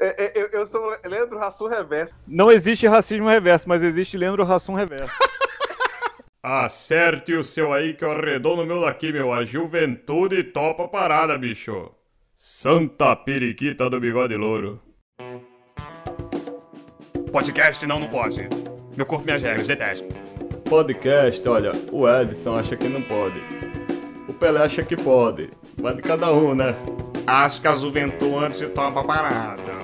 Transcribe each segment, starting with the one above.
É, é, eu, eu sou Leandro Rassum Reverso. Não existe racismo reverso, mas existe Leandro Rassum Reverso. Acerte o seu aí que eu arredondo o meu daqui, meu. A juventude topa a parada, bicho. Santa periquita do bigode louro. Podcast não, não pode. Meu corpo, minhas regras, detesto. Podcast, olha, o Edson acha que não pode. O Pelé acha que pode. Vai de cada um, né? Acho que a juventude topa a parada.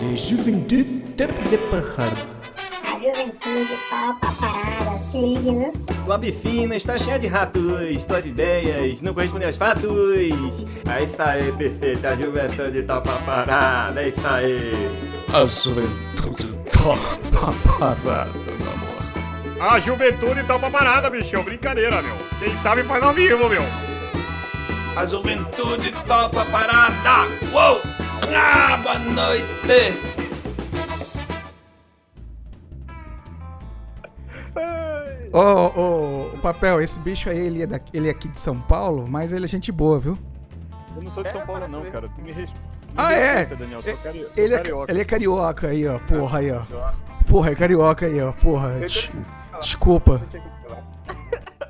De juventude de parrada. A juventude topa a parada, se liga, né? Tua bifina está cheia de ratos, tuas ideias não correspondem aos fatos. É isso aí, PC, a juventude topa a parada, é isso aí. A juventude topa a parada, meu amor. A juventude topa a parada, bicho. Brincadeira, meu. Quem sabe faz ao vivo, meu. A juventude topa a parada. Uou! Ah, boa noite! Ô, ô, o papel, esse bicho aí, ele é, daqui, ele é aqui de São Paulo, mas ele é gente boa, viu? Eu não sou de É, São Paulo, parece não, ver. cara. Tu me res... me Ah, é? respeita, Daniel. Sou cari... sou Ele é, carioca. ele é carioca aí, ó. Porra aí, ó. Porra, é carioca aí, ó. Porra. des- Desculpa,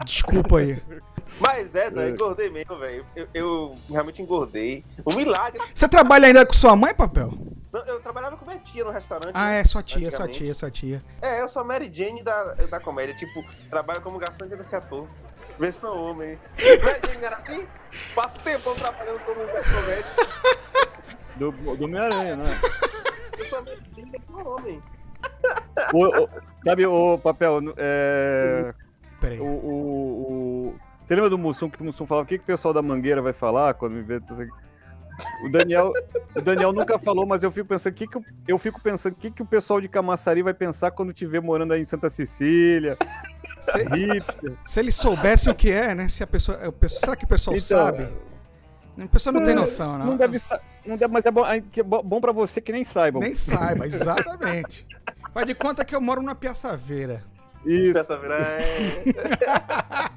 desculpa aí. Mas é, Dan, eu engordei mesmo, velho. Eu, eu realmente engordei. Um milagre. Você trabalha ainda com sua mãe, papel? Não, Eu trabalhava com minha tia no restauante. Ah, né, é sua tia, sua tia, sua tia. É, eu sou a Mary Jane da, da comédia. Tipo, trabalho como garçom desse ator. Versão homem. Mary Jane não era assim? Passo tempão trabalhando como comédia. Do, do Homem-Aranha, né? Eu sou a Mary Jane versão homem. O- o- sabe o papel? É, Peraí. o, o, o- Você lembra do Mussum que o Mussum falava? O que, que o pessoal da Mangueira vai falar quando me vê? O Daniel, o Daniel nunca falou, mas eu fico pensando, que que eu, eu fico pensando, o que, que o pessoal de Camaçari vai pensar quando te ver morando aí em Santa Cecília? Se, se eles soubessem o que é, né? Se a pessoa, a pessoa- será que o pessoal Então, sabe? A pessoa não tem noção, não. Não deve não deve, mas é bom, é é bom pra você que nem saibam. Nem saiba, exatamente. Faz de conta que eu moro numa piaçaveira. Isso. Vira é...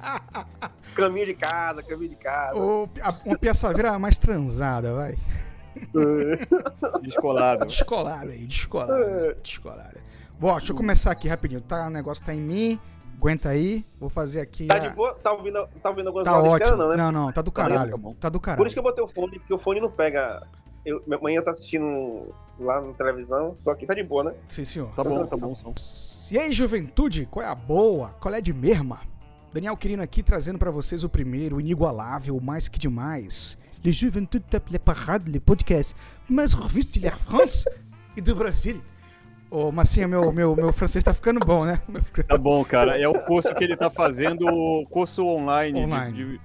caminho de casa, caminho de casa. Ou a- uma piaçaveira mais transada, vai. Descolado. Descolada aí, descolada. Descolada. Bom, deixa eu começar aqui rapidinho. Tá, o negócio tá em mim. Aguenta aí. Vou fazer aqui. Tá a- de boa? Tá ouvindo, tá ouvindo algumas Tá ótimo. cara, não, né? Não, não, tá do caralho. tá bom. Tá do Por caralho. isso que eu botei o fone, porque o fone não pega. Eu, minha mãe tá assistindo lá na televisão, só que tá de boa, né? Sim, senhor. Tá bom, tá bom o E aí, juventude, qual é a boa? Qual é de mesma? Daniel Quirino aqui trazendo pra vocês o primeiro, o inigualável, o mais que demais. Le Juventude Top Le Parade, le podcast mais revista de la France e do Brasil. Ô, Massinha, meu, meu, meu francês tá ficando bom, né? Tá bom, cara. É o curso que ele tá fazendo, o curso online, Online. De, de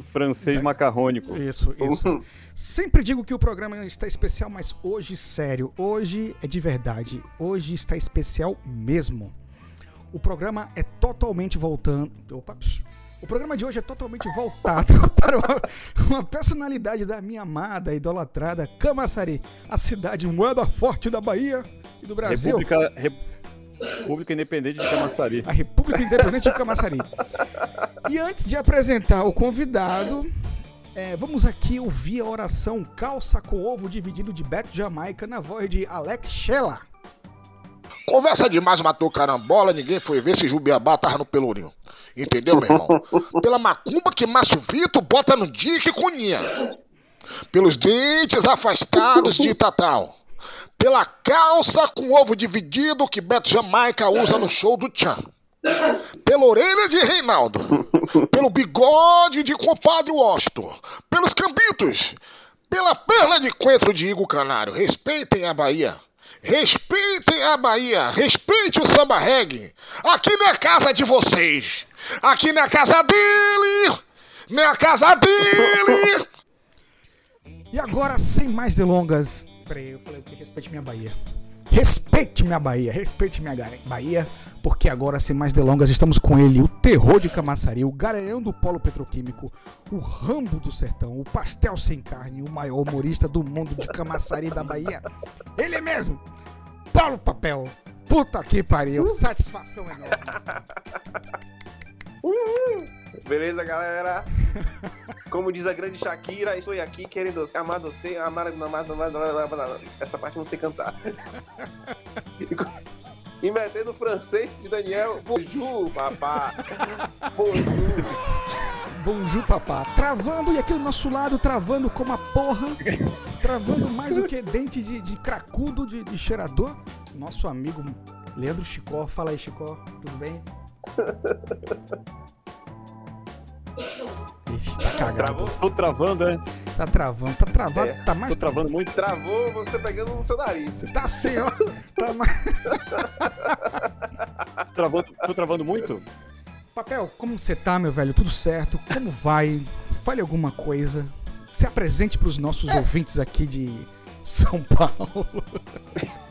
francês macarrônico. Isso, isso. Sempre digo que o programa está especial, mas hoje, sério, hoje é de verdade. Hoje está especial mesmo. O programa é totalmente voltando. Opa, o programa de hoje é totalmente voltado para uma, uma personalidade da minha amada, idolatrada Camaçari, a cidade moeda forte da Bahia e do Brasil. República, República Independente de Camaçari. A República Independente de Camaçari. E antes de apresentar o convidado, é, vamos aqui ouvir a oração calça com ovo dividido de Beto Jamaica na voz de Alex Shella. Conversa demais matou carambola, ninguém foi ver se Jubiabá tava no pelourinho. Entendeu, meu irmão? Pela macumba que Márcio Vitor bota no Dick Cunha. Pelos dentes afastados de Tatal. Pela calça com ovo dividido que Beto Jamaica usa no show do Tchan. Pela orelha de Reinaldo. Pelo bigode de compadre Washington. Pelos cambitos. Pela perna de coentro de Igor Canário. Respeitem a Bahia. Respeitem a Bahia, respeite o samba reggae. Aqui não é casa de vocês. Aqui não é casa dele. Não é casa dele. E agora, sem mais delongas. Peraí, eu falei que respeite minha Bahia. Respeite minha Bahia, respeite minha Bahia, porque agora, sem mais delongas, estamos com ele, o terror de Camaçari, o garanhão do polo petroquímico, o rambo do sertão, o pastel sem carne, o maior humorista do mundo de Camaçari da Bahia. Ele mesmo, Paulo Papel. Puta que pariu, satisfação enorme. Beleza, galera? Como diz a grande Shakira, estou aqui querendo amar você, amar, amar, amar, amar. Essa parte não sei cantar. E metendo francês de Daniel. Bonjour, papá. Bonjour. Bonjour, papá. Travando e aqui do nosso lado, travando como a porra. Travando mais do que dente de, de cracudo de, de cheirador. Nosso amigo Leandro Chicó. Fala aí, Chicó. Tudo bem? Ixi, tá cagado. Travou? Tô travando, né? Tá travando. Tá travado. É, tá mais. Tô travando muito. Travou você pegando no seu nariz. Tá assim, ó. Tá mais. Travando, tô travando muito? Papel, como você tá, meu velho? Tudo certo? Como vai? Fale alguma coisa. Se apresente pros nossos ouvintes aqui de São Paulo.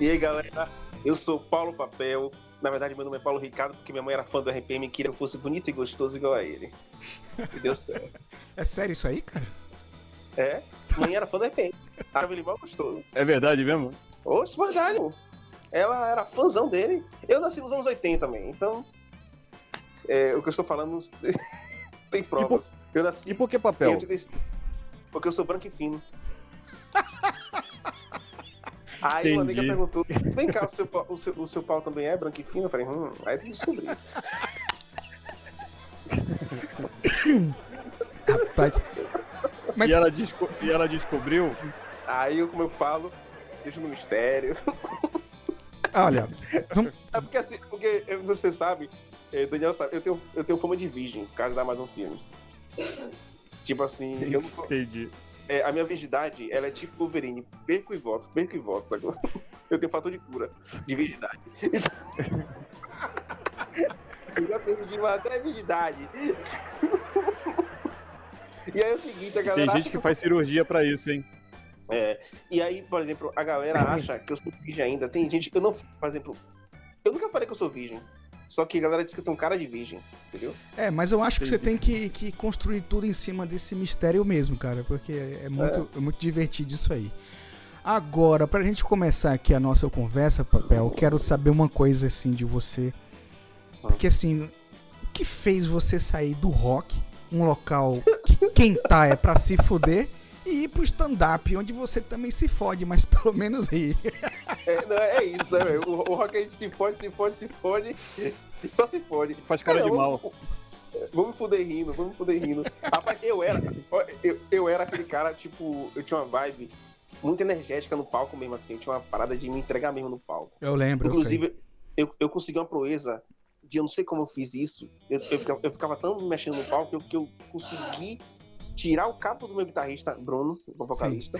E aí, galera, eu sou Paulo Papel. Na verdade, meu nome é Paulo Ricardo, porque minha mãe era fã do RPM e queria que eu fosse bonito e gostoso igual a ele. E deu certo. É sério isso aí, cara? É, mãe era fã do RPM. Achava ele mal gostoso. É verdade mesmo? Oxe, verdade, pô. Ela era fãzão dele. Eu nasci nos anos 80 também, então. É, o que eu estou falando tem provas. Eu nasci E por que papel? 85, porque eu sou branco e fino. Aí uma nega Entendi. perguntou: vem cá, o seu, pau- o, seu, o seu pau também é branco e fino? Eu falei: hum, aí tem que descobrir. Rapaz. Mas, E, ela desco- e ela descobriu. Aí, como eu falo, deixo no mistério. olha, vamos- É porque assim, porque você sabe, eh, Daniel sabe, eu tenho, eu tenho fama de virgem, por causa da Amazon Filmes. Tipo assim, eu não sou- Entendi. É, a minha virgindade, ela é tipo Wolverine, perco e volto, perco e volto, sacou? Eu tenho fator de cura, de virgindade. eu já perdi uma até virgindade. E aí é o seguinte, a galera Tem gente que faz cirurgia pra isso, hein? É, e aí, por exemplo, a galera acha que eu sou virgem ainda. Tem gente que eu não, por exemplo, eu nunca falei que eu sou virgem. Só que a galera diz que eu tenho cara de virgem, entendeu? é, mas eu acho que você tem que, que construir tudo em cima desse mistério mesmo, cara, porque é muito, é. muito divertido isso aí. Agora, pra gente começar aqui a nossa conversa, Papel, eu quero saber uma coisa assim de você. Porque assim, o que fez você sair do rock, um local que quem tá é pra se fuder, e ir pro stand-up, onde você também se fode, mas pelo menos ri. É, não, é isso, né, velho? O, o rock a gente se fode, se fode, se fode. Só se fode. Faz cara de mal. Vamos fuder rindo, vamos fuder rindo. Rapaz, eu era, eu, eu era aquele cara, tipo, eu tinha uma vibe muito energética no palco mesmo, assim. Eu tinha uma parada de me entregar mesmo no palco. Eu lembro, eu sei. Inclusive, eu, eu consegui uma proeza de eu não sei como eu fiz isso. Eu, eu, ficava, eu ficava tão mexendo no palco que eu, que eu consegui tirar o cabo do meu guitarrista, Bruno, o vocalista,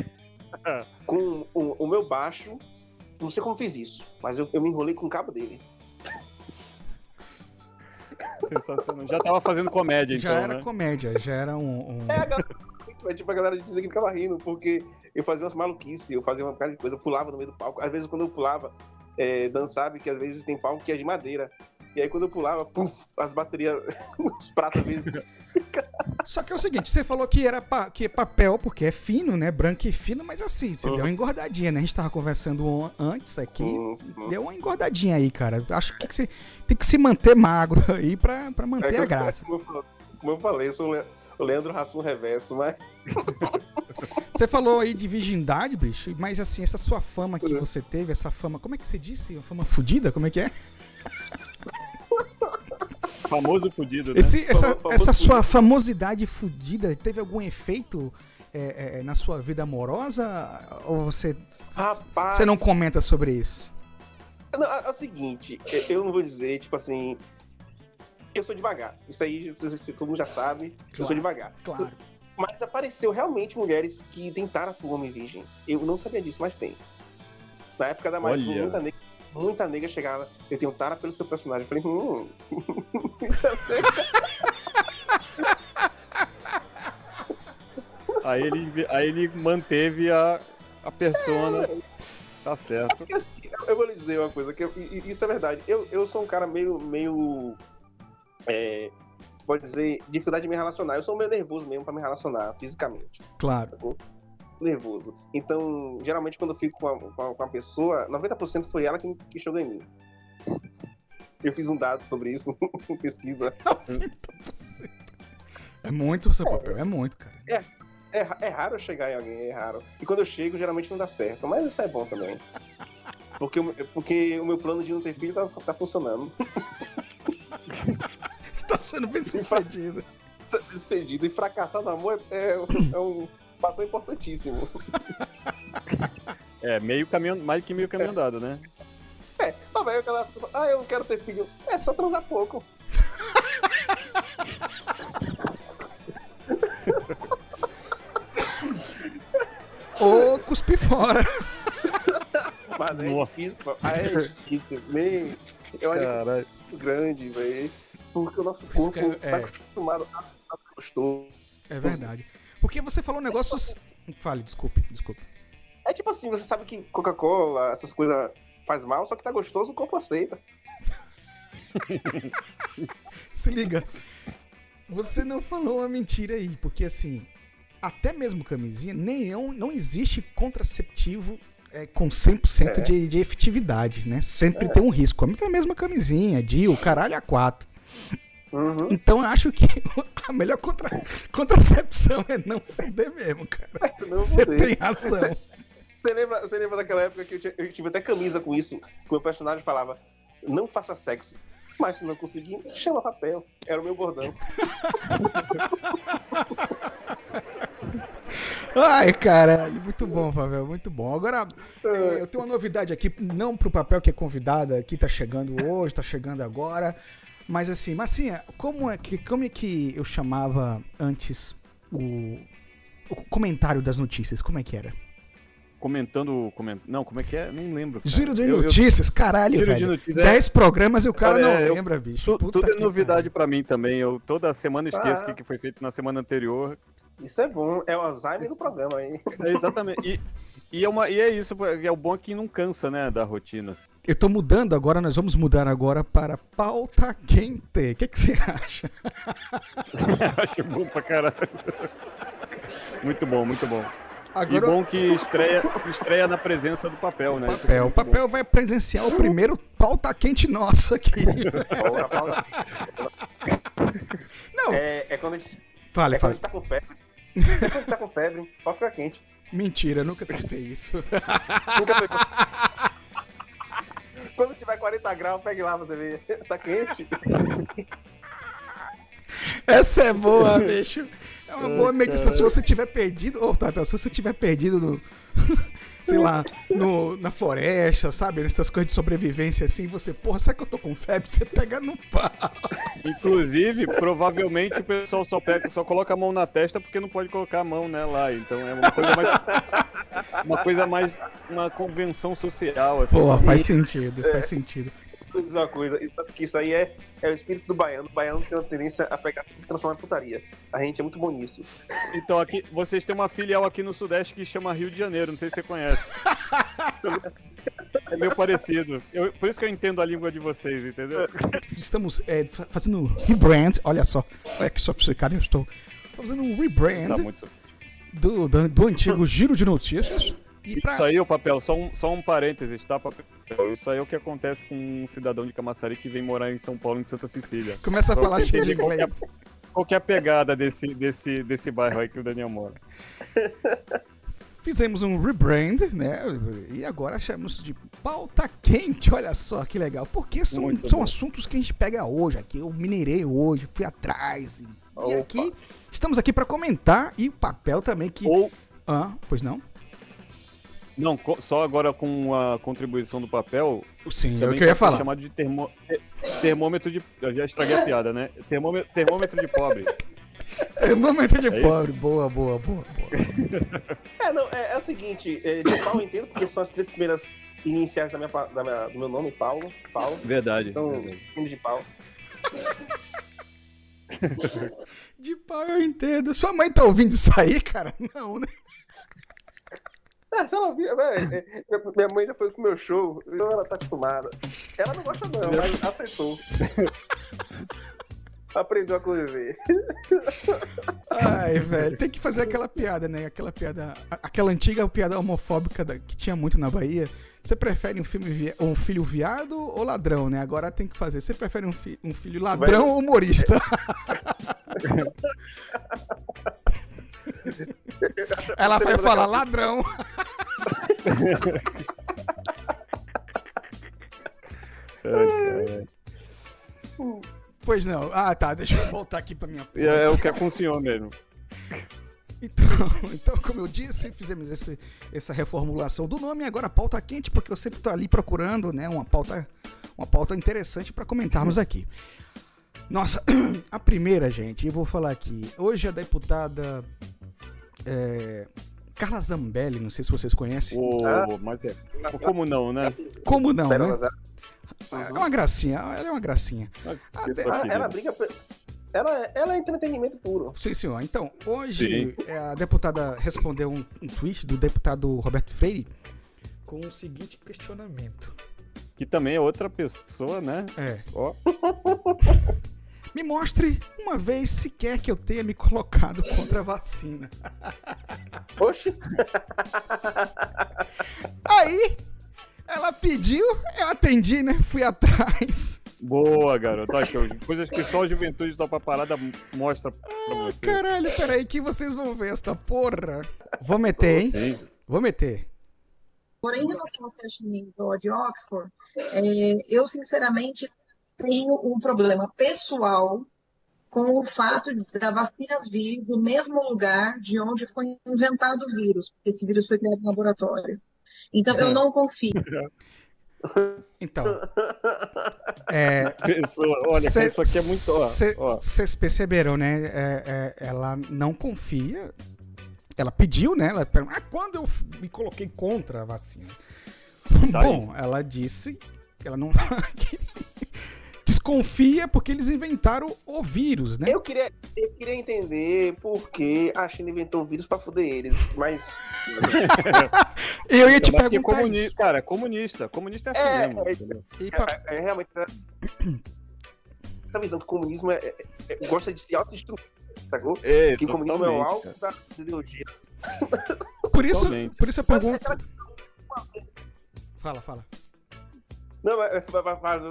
com o, o meu baixo. Não sei como fiz isso, mas eu, eu me enrolei com o cabo dele. Sensacional. Já tava fazendo comédia, Já então, era né? comédia, já era um. um- É, a galera, é, tipo, a galera dizia que ficava rindo, porque eu fazia umas maluquices, eu fazia uma cara de coisa, eu pulava no meio do palco. Às vezes, quando eu pulava, é, Dan sabe que às vezes tem palco que é de madeira. E aí, quando eu pulava, puf, as baterias, os pratos, às vezes. Só que é o seguinte, você falou que era pa- que é papel, porque é fino, né? Branco e fino, mas assim, você Uhum. deu uma engordadinha, né? A gente tava conversando on- antes aqui. Sim, sim. Deu uma engordadinha aí, cara. Acho que, que você tem que se manter magro aí pra, pra É manter que a graça. Como eu, como eu falei, eu sou o Le- o Leandro Rassum Reverso, mas. Você falou aí de virgindade, bicho, mas assim, essa sua fama que você teve, essa fama, como é que você disse? Uma fama fudida? Como é que é? Famoso fudido, né? Esse, essa, Famoso essa fudido. sua famosidade fudida teve algum efeito é, é, na sua vida amorosa? Ou você, Rapaz. você não comenta sobre isso? Não, é, é o seguinte, eu- eu não vou dizer, tipo assim. Eu sou devagar. Isso aí se- todo mundo já sabe. Eu Claro. sou devagar. Claro. Mas apareceu realmente mulheres que tentaram por homem virgem. Eu não sabia disso, mas tem. Na época da mais um, muita nega chegava. Eu tenho tara pelo seu personagem. Eu falei, hum. Aí ele, aí ele manteve a, a persona. Tá certo. Porque, assim, eu- vou lhe dizer uma coisa, que eu- isso é verdade. Eu, eu sou um cara meio. meio é, pode dizer, dificuldade de me relacionar. Eu sou meio nervoso mesmo pra me relacionar fisicamente. Claro. Nervoso. Então, geralmente, quando eu fico com a, com a, com a pessoa, 90% foi ela que, que chegou em mim. Eu fiz um dado sobre isso, pesquisa. É muito seu papel, é muito, cara. É, ra- é raro eu chegar em alguém, é raro. E quando eu chego, geralmente não dá certo. Mas isso é bom também. Porque, o- porque o meu plano de não ter filho tá, tá funcionando. Tá sendo bem sucedido. Tá Decidido. E fracassar no amor é, é um fator importantíssimo. É, meio caminho, mais que meio caminho andado, né? É, tá velho, aquela. Ah, eu não quero ter filho. É só transar pouco. Ou cuspir fora. Mas é Nossa. difícil. Ah, é difícil. Meio. Eu acho Caralho. muito grande, velho. Porque o nosso isso corpo é- tá é. acostumado a a gostoso. É verdade. Porque você falou negócios. Fale, desculpe, desculpe. É tipo assim, você sabe que Coca-Cola, essas coisas faz mal, só que tá gostoso, o corpo aceita. Se liga. Você não falou uma mentira aí, porque assim, até mesmo camisinha, nenhum, não existe contraceptivo é, com 100% É. de, de efetividade, né? Sempre tem um risco. Até mesmo a camisinha, DIU, caralho, a 4. Uhum. Então eu acho que a melhor contra- contracepção é não fuder mesmo, cara. Não Você tem razão. Você lembra, você lembra daquela época que eu, tinha- eu tive até camisa com isso? Que o meu personagem falava: não faça sexo. Mas se não conseguir, chama papel. Era o meu bordão. Ai, caralho, muito bom, Pavel, muito bom. Agora, eh, eu tenho uma novidade aqui, não pro papel que é convidada, que tá chegando hoje, tá chegando agora, mas assim, Massinha, como é que, como é que eu chamava antes o, o comentário das notícias? Como é que era? Comentando. Coment... Não, como é que é? Nem lembro. cara. Giro de Eu- eu- notícias, caralho, Giro de velho. notícias, é. Dez programas e o cara Cara, não é, eu- lembra, bicho. Tu- Puta tudo é novidade pariu. pra mim também. Eu toda semana esqueço o Ah. que que foi feito na semana anterior. Isso é bom. É o Alzheimer do programa aí. É exatamente. E, e, é uma, e é isso, é o bom que não cansa, né, da rotina. assim. Eu tô mudando agora, nós vamos mudar agora para pauta quente. O que, que você acha? Acho bom pra caralho. Muito bom, muito bom. E Agora bom que estreia, estreia na presença do papel, né? É papel. O muito papel vai presenciar o primeiro pauta quente nosso aqui. Não, É, é quando a gente, fale, é quando a fale. gente tá com febre. É quando a gente tá com febre, ficar quente. Mentira, nunca testei isso. Nunca pegou. Quando tiver 40 graus, pegue lá pra você ver. Tá quente. Essa é boa, bicho. É uma boa medição. Se você tiver perdido, ô, Tata, se você tiver perdido no. Sei lá, no, na floresta, sabe? Essas coisas de sobrevivência assim, você, porra, será que eu tô com febre? Você pega no pau. Inclusive, provavelmente o pessoal só, pega, só coloca a mão na testa porque não pode colocar a mão né, lá. Então é uma coisa mais. Uma coisa mais. Uma convenção social, assim. Porra, faz sentido, faz sentido. Vou dizer uma coisa, isso- porque isso aí é, é o espírito do baiano. O baiano tem uma tendência a pegar e transformar em putaria. A gente é muito bom nisso. Então aqui, vocês têm uma filial aqui no Sudeste que chama Rio de Janeiro, não sei se você conhece. É meio parecido. Eu- por isso que eu entendo a língua de vocês, entendeu? Estamos é, fa- fazendo um rebrand, olha só, olha que sofisticado eu estou. Tô fazendo um rebrand Tá muito... do, do, do antigo Giro de Notícias. E pra... Isso aí, o papel, só um, só um parênteses, tá, papel? Isso aí é o que acontece com um cidadão de Camaçari que vem morar em São Paulo, em Santa Cecília. Começa a falar cheio de qual é- inglês. Qual que é a pegada desse, desse, desse bairro aí que o Daniel mora? Fizemos um rebrand, né? E agora chamamos de pauta quente. Olha só que legal. Porque são, Muito são bom. assuntos que a gente pega hoje aqui. Eu minerei hoje, fui atrás. E, e Opa. aqui, estamos aqui para comentar. E o papel também que. Ou, Ah, pois não? Não, co- só agora com a contribuição do papel, Sim, é o que eu ia falar. chamado de termo... te- termômetro de... Eu já estraguei a piada, né? Termômetro, termômetro de pobre. Momento de É pobre. Boa, boa, boa, boa. É, não, é, é o seguinte, é, de Paulo eu entendo, porque são as três primeiras iniciais da minha, da minha- do meu nome, Paulo. Paulo. Verdade. Então, verdade. filho de Paulo. De pau eu entendo. Sua mãe tá ouvindo isso aí, cara? Não, né? Ah, se ela ouvir, velho, é, é, minha mãe já foi com o meu show, então ela tá acostumada. Ela não gosta não, mas aceitou. Aprendeu a conviver. Ai, velho, tem que fazer aquela piada, né? Aquela piada. Aquela antiga piada homofóbica da- que tinha muito na Bahia. Você prefere um, filme vi- um filho viado ou ladrão, né? Agora tem que fazer. Você prefere um, fi- um filho ladrão ou humorista? Ela vai falar ladrão. Pois não. Ah, tá. Deixa eu voltar aqui pra minha. E é, é o que é com o senhor mesmo. Então, então, como eu disse, fizemos esse- essa reformulação do nome. Agora a pauta quente, porque eu sempre tô ali procurando, né, uma pauta, uma pauta interessante para comentarmos aqui. Nossa, a primeira, gente, eu vou falar aqui. Hoje a deputada é, Carla Zambelli, não sei se vocês conhecem. Ô, mas é. Como não, né? Como não, né? ela- É uma gracinha, ela é uma gracinha. Mas isso ela, ela briga. pe- Ela, ela é entretenimento puro. Sim, senhor. Então, hoje é, a deputada respondeu um, um tweet do deputado Roberto Freire com o seguinte questionamento. Que também é outra pessoa, né? É, Ó, me mostre uma vez sequer que eu tenha me colocado contra a vacina. Oxe, Aí, ela pediu, eu atendi, né? Fui atrás. boa, garoto. Aqui, coisas que só a juventude topa parada mostra pra Ah, você. caralho, peraí que vocês vão ver esta porra. Vou meter, hein? Sim. Vou meter. Porém, em relação ao Sessional de Oxford, é, eu sinceramente tenho um problema pessoal com o fato da vacina vir do mesmo lugar de onde foi inventado o vírus, porque esse vírus foi criado em laboratório. Então, eu não confio. Então. É, Pessoa, olha, Cê- isso aqui é muito. Vocês perceberam, né? É, é, ela não confia. Ela pediu, né? Ela perguntou, ah, quando eu me coloquei contra a vacina? Tá Bom, ela disse que ela não. Desconfia porque eles inventaram o vírus, né? eu queria, eu queria entender por que a China inventou o vírus pra foder eles, mas. Eu ia te Mas é perguntar comunista, isso. cara, comunista. Comunista é assim É, mesmo. é- pra- É, é realmente. Essa visão que o comunismo é, é- é- gosta de se autodestruir, sacou? É, Que o comunismo é o alvo cara. das ideologias. por, isso, totalmente. por isso eu pergunto. Fala, fala. Não, mas. mas- mas-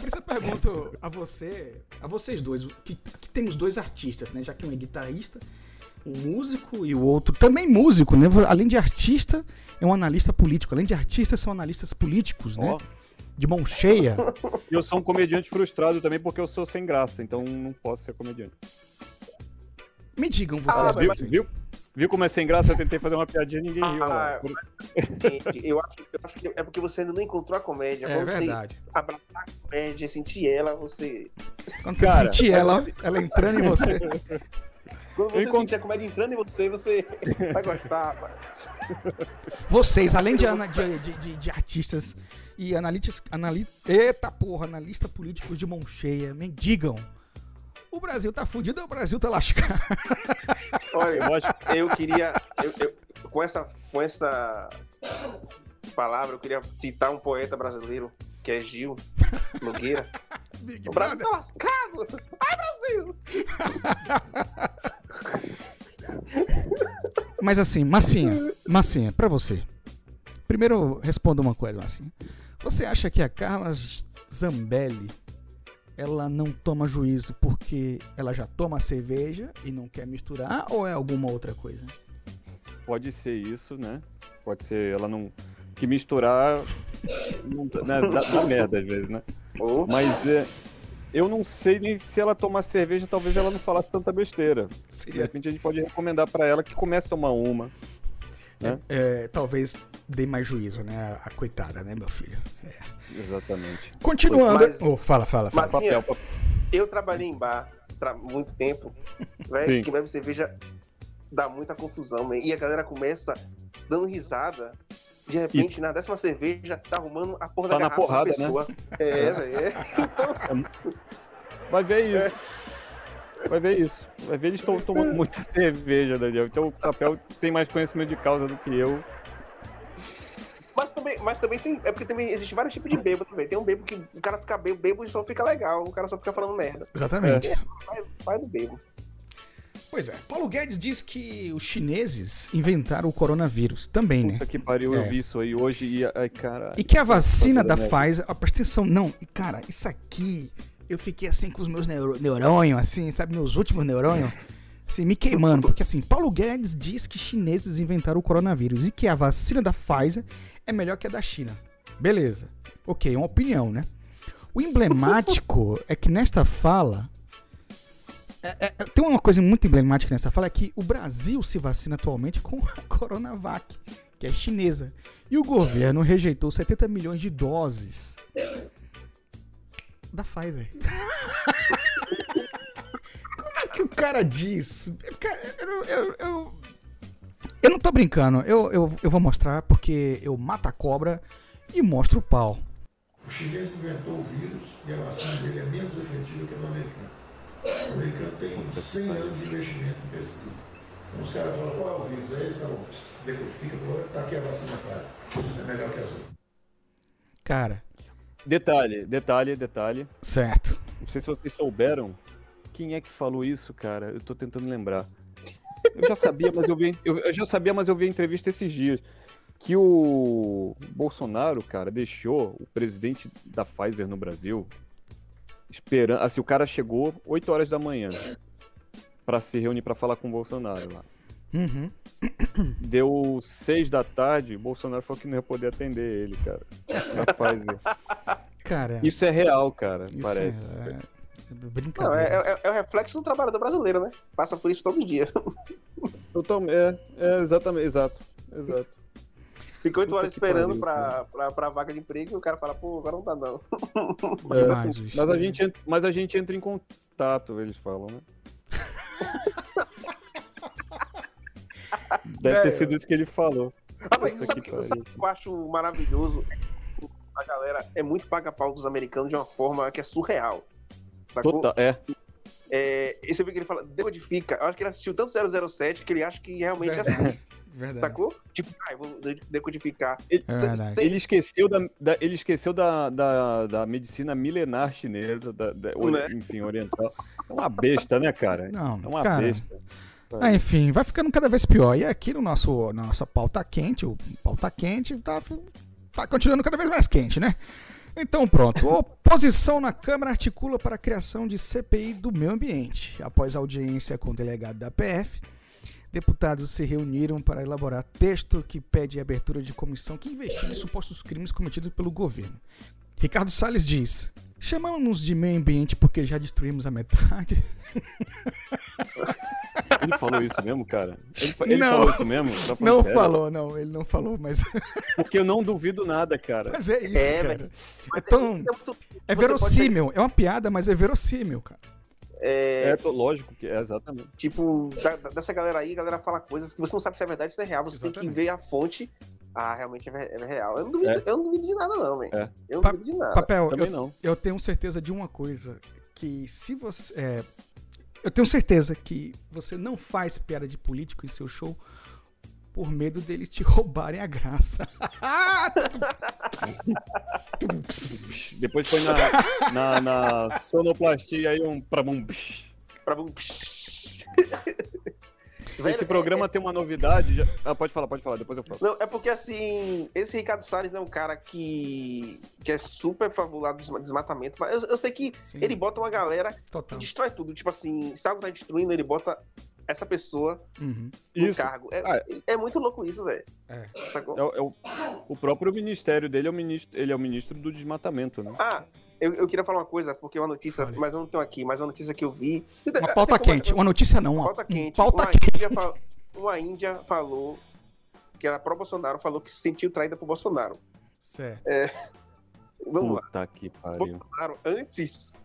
Por isso eu pergunto a você, a vocês dois, que aqui temos dois artistas, né? Já que um é guitarrista, um músico e o outro também músico, né? Além de artista, é um analista político. Além de artista, são analistas políticos, né? Ó. De mão cheia. E eu sou um comediante frustrado também porque eu sou sem graça, então não posso ser comediante. Me digam Ah, vocês. mas- viu, viu? Viu como é sem graça? Eu tentei fazer uma piadinha e ninguém riu. lá. Ah, eu acho, eu acho que é porque você ainda não encontrou a comédia. É Quando verdade. você abraçar a comédia, sentir ela, você. Quando você Cara, sentir ela, ela entrando em você. Quando você encont- sentir a comédia entrando em você, você vai gostar. rapaz. Vocês, além de, ana- de, de, de- de artistas e analistas. Anali... Eita porra, analista políticos de mão cheia, me digam. O Brasil tá fudido ou o Brasil tá lascado? Olha, Eu acho eu queria. eu- eu- com, essa, com essa palavra, eu queria citar um poeta brasileiro, que é Gil Nogueira. Big O Brasil Brother. tá lascado! Ai, Brasil! Mas assim, Massinha, Massinha, pra você. Primeiro, responda uma coisa, Massinha. Você acha que a Carla Zambelli ela não toma juízo porque ela já toma cerveja e não quer misturar ou é alguma outra coisa? pode ser isso, né? Pode ser ela não. Que misturar. Não, né, dá, dá merda às vezes, né? Ô, Mas é, eu não sei nem se ela tomar cerveja, talvez ela não falasse tanta besteira. De Seria, repente a gente pode recomendar pra ela que comece a tomar uma. é, talvez dê mais juízo, né? A coitada, né, meu filho? Exatamente. Continuando. Mas- Oh, fala, fala, fala. Mas- Papel, papel. eu trabalhei em bar há muito tempo. Sim. Velho, que bebe cerveja dá muita confusão, man. E a galera começa dando risada. De repente, na décima cerveja, tá arrumando a porra Tá da garrafa porrada, da pessoa. É, velho. É. Vai ver isso. Vai ver isso. Vai ver eles estão tomando muita cerveja, Daniel. Então o papel tem mais conhecimento de causa do que eu. Mas também, mas também tem. É porque também existe vários tipos de bêbado também. Tem um bêbado que o cara fica bêbado, bêbado e só fica legal. O cara só fica falando merda. Exatamente. Vai, vai do bêbado. Pois é. Paulo Guedes diz que os chineses inventaram o coronavírus também, né? Puta que pariu, É. eu vi isso aí hoje e. Ai, cara. E que a vacina da Pfizer. Ah, presta atenção, não. e, Cara, isso aqui eu fiquei assim com os meus neuro, neurônios, assim, sabe, meus últimos neurônios, assim, me queimando. Porque assim, Paulo Guedes diz que chineses inventaram o coronavírus e que a vacina da Pfizer é melhor que a da China. Beleza. Ok, é uma opinião, né? O emblemático é que nesta fala. é- é- é- tem uma coisa muito emblemática nessa fala: é que o Brasil se vacina atualmente com a Coronavac, que é chinesa. E o governo rejeitou 70 milhões de doses da Pfizer. Como é que o cara diz? Cara, eu, eu, eu, eu não tô brincando. Eu, eu, eu vou mostrar porque eu mato a cobra e mostro o pau. O chinês inventou o vírus e a vacina dele é menos efetiva que a do americano. O americano tem 100 anos de investimento em pesquisa. Então os caras falam, qual é o vírus? Aí eles falam, "Pss, decodifica, tá aqui a vacina faz. É melhor que as outras. Cara, Detalhe, detalhe, detalhe. certo. Não sei se vocês souberam. Quem é que falou isso, cara? Eu tô tentando lembrar. Eu já sabia, mas eu vi, eu, eu já sabia, mas eu vi a entrevista esses dias que o Bolsonaro, cara, deixou o presidente da Pfizer no Brasil esperando, assim, o cara chegou 8 horas da manhã pra se reunir pra falar com o Bolsonaro lá. Uhum. Deu 6 da tarde, o Bolsonaro falou que não ia poder atender ele, cara. Na Pfizer. Cara, Isso é real, cara, isso parece. é, é Não, brincadeira. é, é- é o reflexo do trabalhador brasileiro, né? Passa por isso todo dia. Totalmente, é, é, exatamente, exato, exato. Fica oito horas esperando pariu, pra, pra, pra vaga de emprego e o cara fala, pô, agora não dá não. É, bicho. mas, a gente, ent- mas a gente entra em contato, eles falam, né? Deve ter Velho. sido isso que ele falou. Ah, mas Puta sabe o que sabe que eu acho maravilhoso? A galera é muito paga-pau dos americanos de uma forma que é surreal. Sacou? Total, é, É, e você vê que ele fala, decodifica. Eu acho que ele assistiu tanto 007 que ele acha que realmente é assim. Verdade. Sacou? Tipo, ah, eu vou de- decodificar. Ele- É ele esqueceu da, da- ele esqueceu da, da, da medicina milenar chinesa, da, da- ori- Né? enfim, oriental. É uma besta, né, cara? Não, É uma cara. besta. Ah, enfim, vai ficando cada vez pior. E aqui no nosso nossa pauta quente, o pauta quente tá, tá continuando cada vez mais quente, né? Então pronto. Oposição na Câmara articula para a criação de CPI do meio ambiente. Após audiência com o delegado da PF, deputados se reuniram para elaborar texto que pede a abertura de comissão que investigue supostos crimes cometidos pelo governo. Ricardo Salles diz: Chamamos de meio ambiente porque já destruímos a metade. Ele falou isso mesmo, cara? Ele, fa- ele Não. falou isso mesmo? Tá Não sério? falou, não, ele não falou, mas, Porque eu não duvido nada, cara. mas é isso, É, cara. É, tão, É, é verossímil, é uma piada, mas é verossímil, cara. é, É, lógico que é, exatamente. tipo, da- dessa galera aí, a galera fala coisas que você não sabe se é verdade ou se é real. Você tem Exatamente. que ver a fonte. Ah, realmente é, é real. Eu não duvido, É. eu não duvido de nada, não, velho. É. Eu não Pa- duvido de nada. Papel, Também eu, não. eu tenho certeza de uma coisa, que se você... é, eu tenho certeza que você não faz piada de político em seu show por medo deles te roubarem a graça. Depois foi na, na, na sonoplastia aí um pra bum. Pra... Velho, Esse é- programa tem uma novidade. já- Ah, pode falar, pode falar, depois eu falo. Não, é porque assim, esse Ricardo Salles é um cara que, que é super favorável ao desma- desmatamento, mas eu, eu sei que Sim, ele bota uma galera que total. destrói tudo. Tipo assim, se algo tá destruindo, ele bota essa pessoa Uhum. no Isso. cargo. É, Ah, é muito louco isso, velho. É. Sacou? É, o- é o, o próprio ministério dele é o ministro, ele é o ministro do desmatamento, né? Ah, eu, eu queria falar uma coisa, porque é uma notícia, mas eu não tenho aqui, mas é uma notícia que eu vi. Uma pauta como- quente, uma notícia não, uma, Pauta um quente. pauta uma, quente. Índia fa- uma índia falou que era pró-Bolsonaro, falou que se sentiu traída por Bolsonaro. Certo. Vamos lá. Puta que pariu. Bolsonaro, antes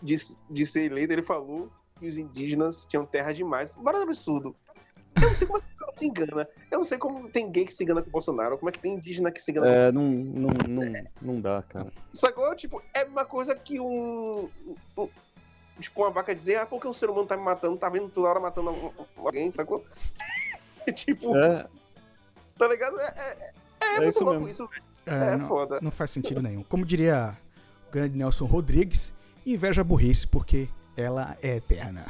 de, de ser eleito, ele falou que os indígenas tinham terra demais. Vários absurdo. Eu não sei como cara se engana. Eu não sei como tem gay que se engana com o Bolsonaro. Como é que tem indígena que se engana com É, não, não, não, não dá, cara. Sacou? Tipo, é uma coisa que um. um- tipo, uma vaca dizer, ah, porque um ser humano tá me matando, tá vendo toda hora matando alguém, sacou? tipo, É, tá ligado? É, é, é, É muito isso louco mesmo. isso, velho. É, É, não, foda. não faz sentido nenhum. Como diria o grande Nelson Rodrigues, inveja burrice, porque ela é eterna.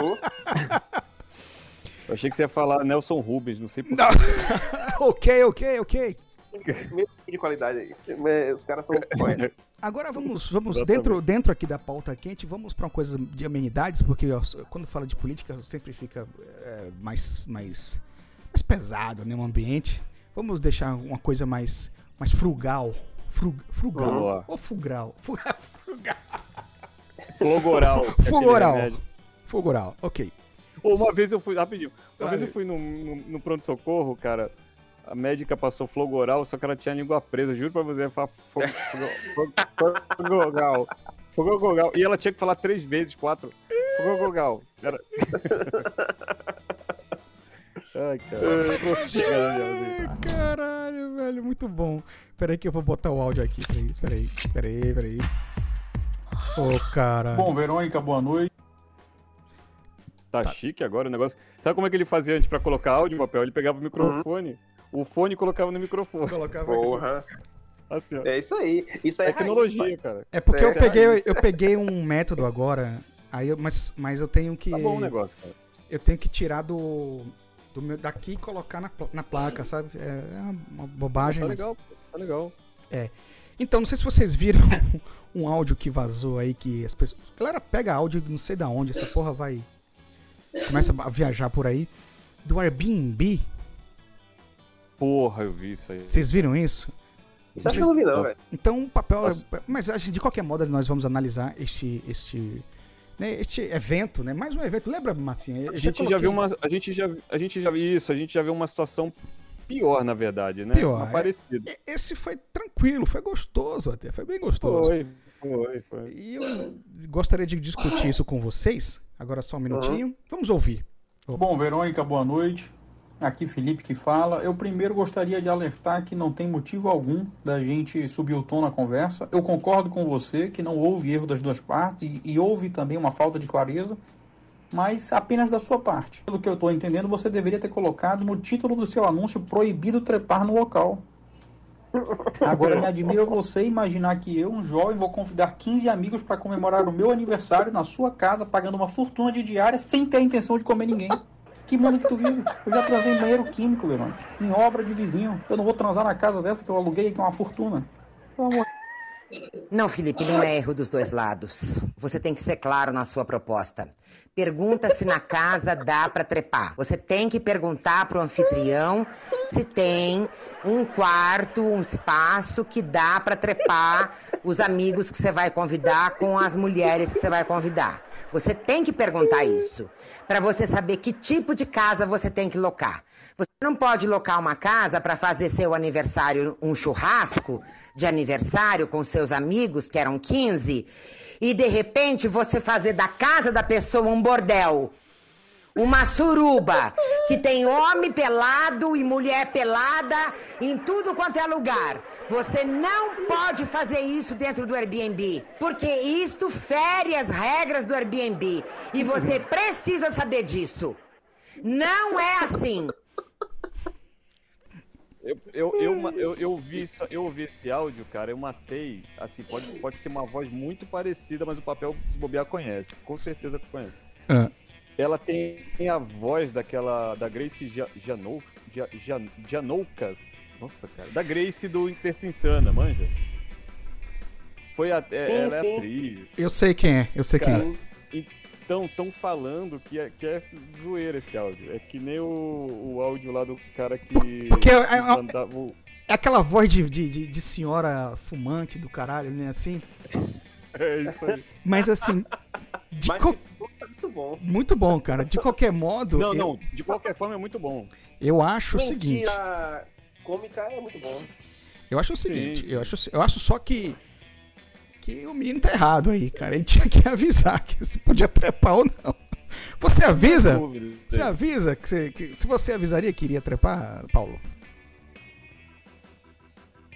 Ô, eu achei que você ia falar Nelson Rubens, não sei por Não. ok, ok, ok. mesmo de qualidade aí. Os caras são poetas. Agora vamos, vamos Exatamente. dentro, dentro aqui da pauta quente, vamos para uma coisa de amenidades, porque ó, quando fala de política sempre fica é, mais, mais, mais pesado né, o ambiente. Vamos deixar uma coisa mais, mais frugal. Frug, frugal. Vamos lá. Ou fugral. Fu- Frugal. Flogoral. é ok. Pô, uma vez eu fui, rapidinho, uma vez eu fui no, no, no pronto-socorro, cara, a médica passou flogoral, só que ela tinha a língua presa, juro pra você, flogoral, flogoral, e ela tinha que falar três vezes, quatro, flogoral. Era... Ai, cara. Caralho, velho, muito bom. Peraí que eu vou botar o áudio aqui pra isso. Peraí, peraí, peraí. Ô, cara. Bom, Verônica, boa noite. Tá chique agora o negócio. Sabe como é que ele fazia antes pra colocar áudio, papel? Ele pegava o microfone, o fone e colocava no microfone. colocava Porra. Assim, ó. É isso aí. Isso aí é Tecnologia, raiz, cara. É porque eu É, peguei, eu peguei um método agora, aí eu- mas, mas eu tenho que Tá bom o negócio, cara. eu tenho que tirar do, do meu daqui e colocar na, na placa, sabe? É, é uma bobagem. Tá mas- legal, pô, tá legal. Então, não sei se vocês viram um áudio que vazou aí que as pessoas, galera pega áudio de não sei da onde, essa porra vai começa a viajar por aí do Airbnb. Porra, eu vi isso aí. Vocês viram isso? Isso acho que eu não vi, não, velho. Então, o papel. é- mas acho de qualquer modo nós vamos analisar este. este né, este evento, né? Mais um evento. Lembra, Massinha? A gente já viu uma. A gente já, a gente já viu isso, a gente já viu uma situação pior, na verdade, né? Pior, Uma é. parecida. Esse foi tranquilo, foi gostoso até. Foi bem gostoso. Foi, foi, foi. E eu gostaria de discutir isso com vocês. Agora só um minutinho. Vamos ouvir. Bom, Verônica, boa noite. Aqui Felipe que fala. Eu primeiro gostaria de alertar que não tem motivo algum da gente subir o tom na conversa. Eu concordo com você que não houve erro das duas partes e, e houve também uma falta de clareza, mas apenas da sua parte. Pelo que eu estou entendendo, você deveria ter colocado no título do seu anúncio proibido trepar no local. Agora me admira você imaginar que eu, um jovem, vou convidar 15 amigos para comemorar o meu aniversário na sua casa, pagando uma fortuna de diária sem ter a intenção de comer ninguém. Que mundo que tu vive? Eu já transei banheiro químico, Verônica. Em obra de vizinho. Eu não vou transar na casa dessa que eu aluguei, que é uma fortuna. Não, Felipe, não é erro dos dois lados. Você tem que ser claro na sua proposta. Pergunta se na casa dá pra trepar. Você tem que perguntar pro anfitrião se tem um quarto, um espaço que dá pra trepar os amigos que você vai convidar com as mulheres que você vai convidar. Você tem que perguntar isso pra você saber que tipo de casa você tem que locar. Você não pode locar uma casa para fazer seu aniversário, um churrasco de aniversário com seus amigos, que eram 15, e de repente você fazer da casa da pessoa um bordel. Uma suruba que tem homem pelado e mulher pelada em tudo quanto é lugar. Você não pode fazer isso dentro do Airbnb, porque isto fere as regras do Airbnb e você precisa saber disso. Não é assim. Eu, eu, eu, eu, eu, vi isso, eu ouvi esse áudio, cara, eu matei. Assim, pode, pode ser uma voz muito parecida, mas o papel se bobear conhece. Com certeza conhece. Ah. Ela tem, tem a voz daquela. da Grace Ja- Janou, Ja- Jan- Janoucas. Nossa, cara. Da Grace do Intersinsana, manja? Foi a, é, Sim, ela é sim. atriz. Eu sei quem é, eu sei quem Cara, é. então estão falando que é, que é zoeira esse áudio. É que nem o, o áudio lá do cara que. porque é- que é- mandava o- É aquela voz de, de, de- de senhora fumante do caralho, né? Assim. É isso aí. Mas assim. De Mas co- bom. Muito bom, cara. De qualquer modo, Não, eu, não, de qualquer forma é muito bom. eu acho o seguinte. Mentira cômica é muito bom. Eu acho o Sim, seguinte, sim. eu acho, eu acho só que que o menino tá errado aí, cara. Ele tinha que avisar que se podia trepar ou não. Você avisa? Dúvida. Você avisa que, você, que se você avisaria que iria trepar, Paulo?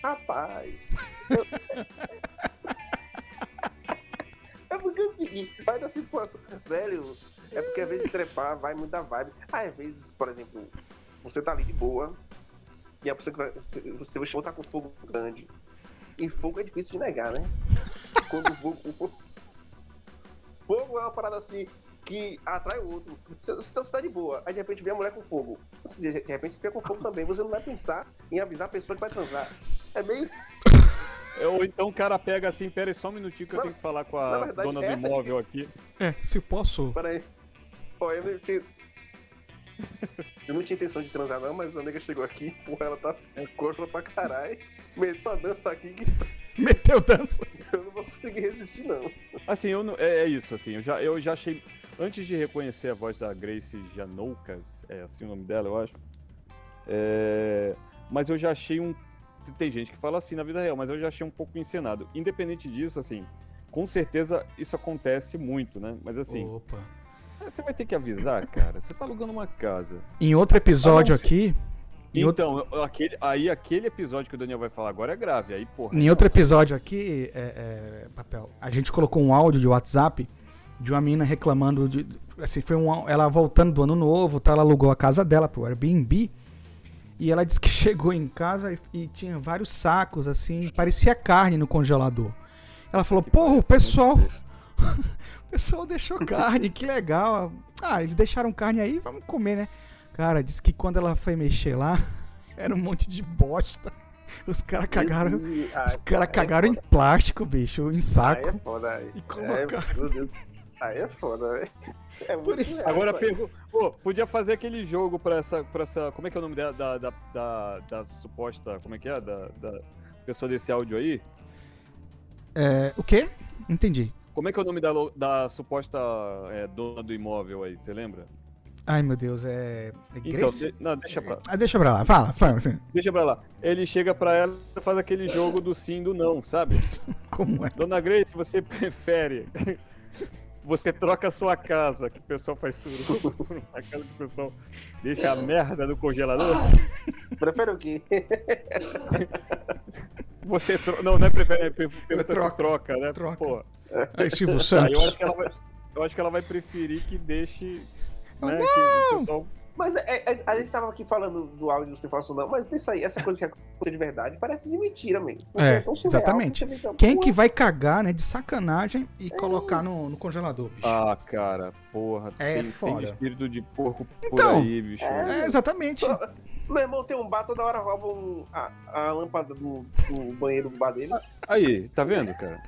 Rapaz. eu- seguinte, vai da situação. Velho, é porque às vezes trepar vai muito da vibe. Ah, às vezes, por exemplo, você tá ali de boa. E a pessoa que vai. Você, você tá com fogo grande. E fogo é difícil de negar, né? Quando o fogo. o fogo- Fogo é uma parada assim que atrai o outro. Você, você tá- você tá de boa, aí de repente vem a mulher com fogo. Você, de repente você fica com fogo também. Você não vai pensar em avisar a pessoa que vai transar. É meio. É, Ou então o cara pega assim, pera aí só um minutinho que eu tenho que falar com a verdade, dona do imóvel aqui. É, se posso. Peraí. Ó, eu não tinha. Eu não tinha intenção de transar, não, mas a nega chegou aqui, porra, ela tá corta pra caralho. Meteu uma dança aqui que Meteu dança. eu não vou conseguir resistir, não. Assim, eu não- é, é isso, assim, eu já, eu já achei. Antes de reconhecer a voz da Grace Janoucas, é assim o nome dela, eu acho. é, mas eu já achei um. Tem gente que fala assim na vida real, mas eu já achei um pouco encenado. Independente disso, assim, com certeza isso acontece muito, né? Mas assim, Opa. é, você vai ter que avisar, cara. Você tá alugando uma casa. Em outro episódio Ah, aqui. Outro, Então, eu- aquele, aí aquele episódio que o Daniel vai falar agora é grave. Aí, porra. em outro episódio aqui, é, é, papel, a gente colocou um áudio de WhatsApp de uma menina reclamando de. Assim, foi um, ela voltando do ano novo, tá? Ela alugou a casa dela pro Airbnb. E ela disse que chegou em casa e, tinha vários sacos, assim, parecia carne no congelador. Ela falou, porra, o pessoal. o pessoal deixou carne, que legal. Ah, eles deixaram carne aí, vamos comer, né? Cara, disse que quando ela foi mexer lá, era um monte de bosta. Os caras cagaram. Ai, Os caras ai, cagaram em plástico, bicho, em Aí é saco. foda, aí. E colocar- É, meu Deus. Aí é foda, velho. É muito isso- real, Agora, pergu- pô, podia fazer aquele jogo pra essa, pra essa. Como é que é o nome dela? Da, da, da, da suposta. Como é que é? Da, da pessoa desse áudio aí? É, o quê? Entendi. Como é que é o nome da, da suposta é, dona do imóvel aí? Você lembra? Ai, meu Deus, é. é Então, Grace? de- não, deixa pra, Ah, deixa pra lá, fala, fala assim. deixa pra lá. Ele chega pra ela e faz aquele jogo do sim e do não, sabe? Como é? Dona Grace, você prefere. Você troca a sua casa, que o pessoal faz suruba, por uma casa que o pessoal deixa a merda no congelador. Prefere o quê? Você troca. Não, não é prefere, é per- pergunta troco. se troca, né? Troca. Pô. Aí, Silvio Aí eu Santos. acho, que ela vai, eu acho que ela vai preferir que deixe. Ah, Né, que o pessoal. Mas é- é- a gente tava aqui falando do áudio do Falso Não, mas pensa aí, essa coisa que aconteceu de verdade parece de mentira, mesmo. É, tão surreal exatamente. fica, Quem que vai cagar, né, de sacanagem e colocar no, no congelador, bicho? Ah, cara, porra. É tem, tem foda. espírito de porco por Então, aí, bicho. É, exatamente. Meu irmão tem um bar, toda hora rouba um- a, a lâmpada do, do banheiro do bar dele. Aí, tá vendo, cara?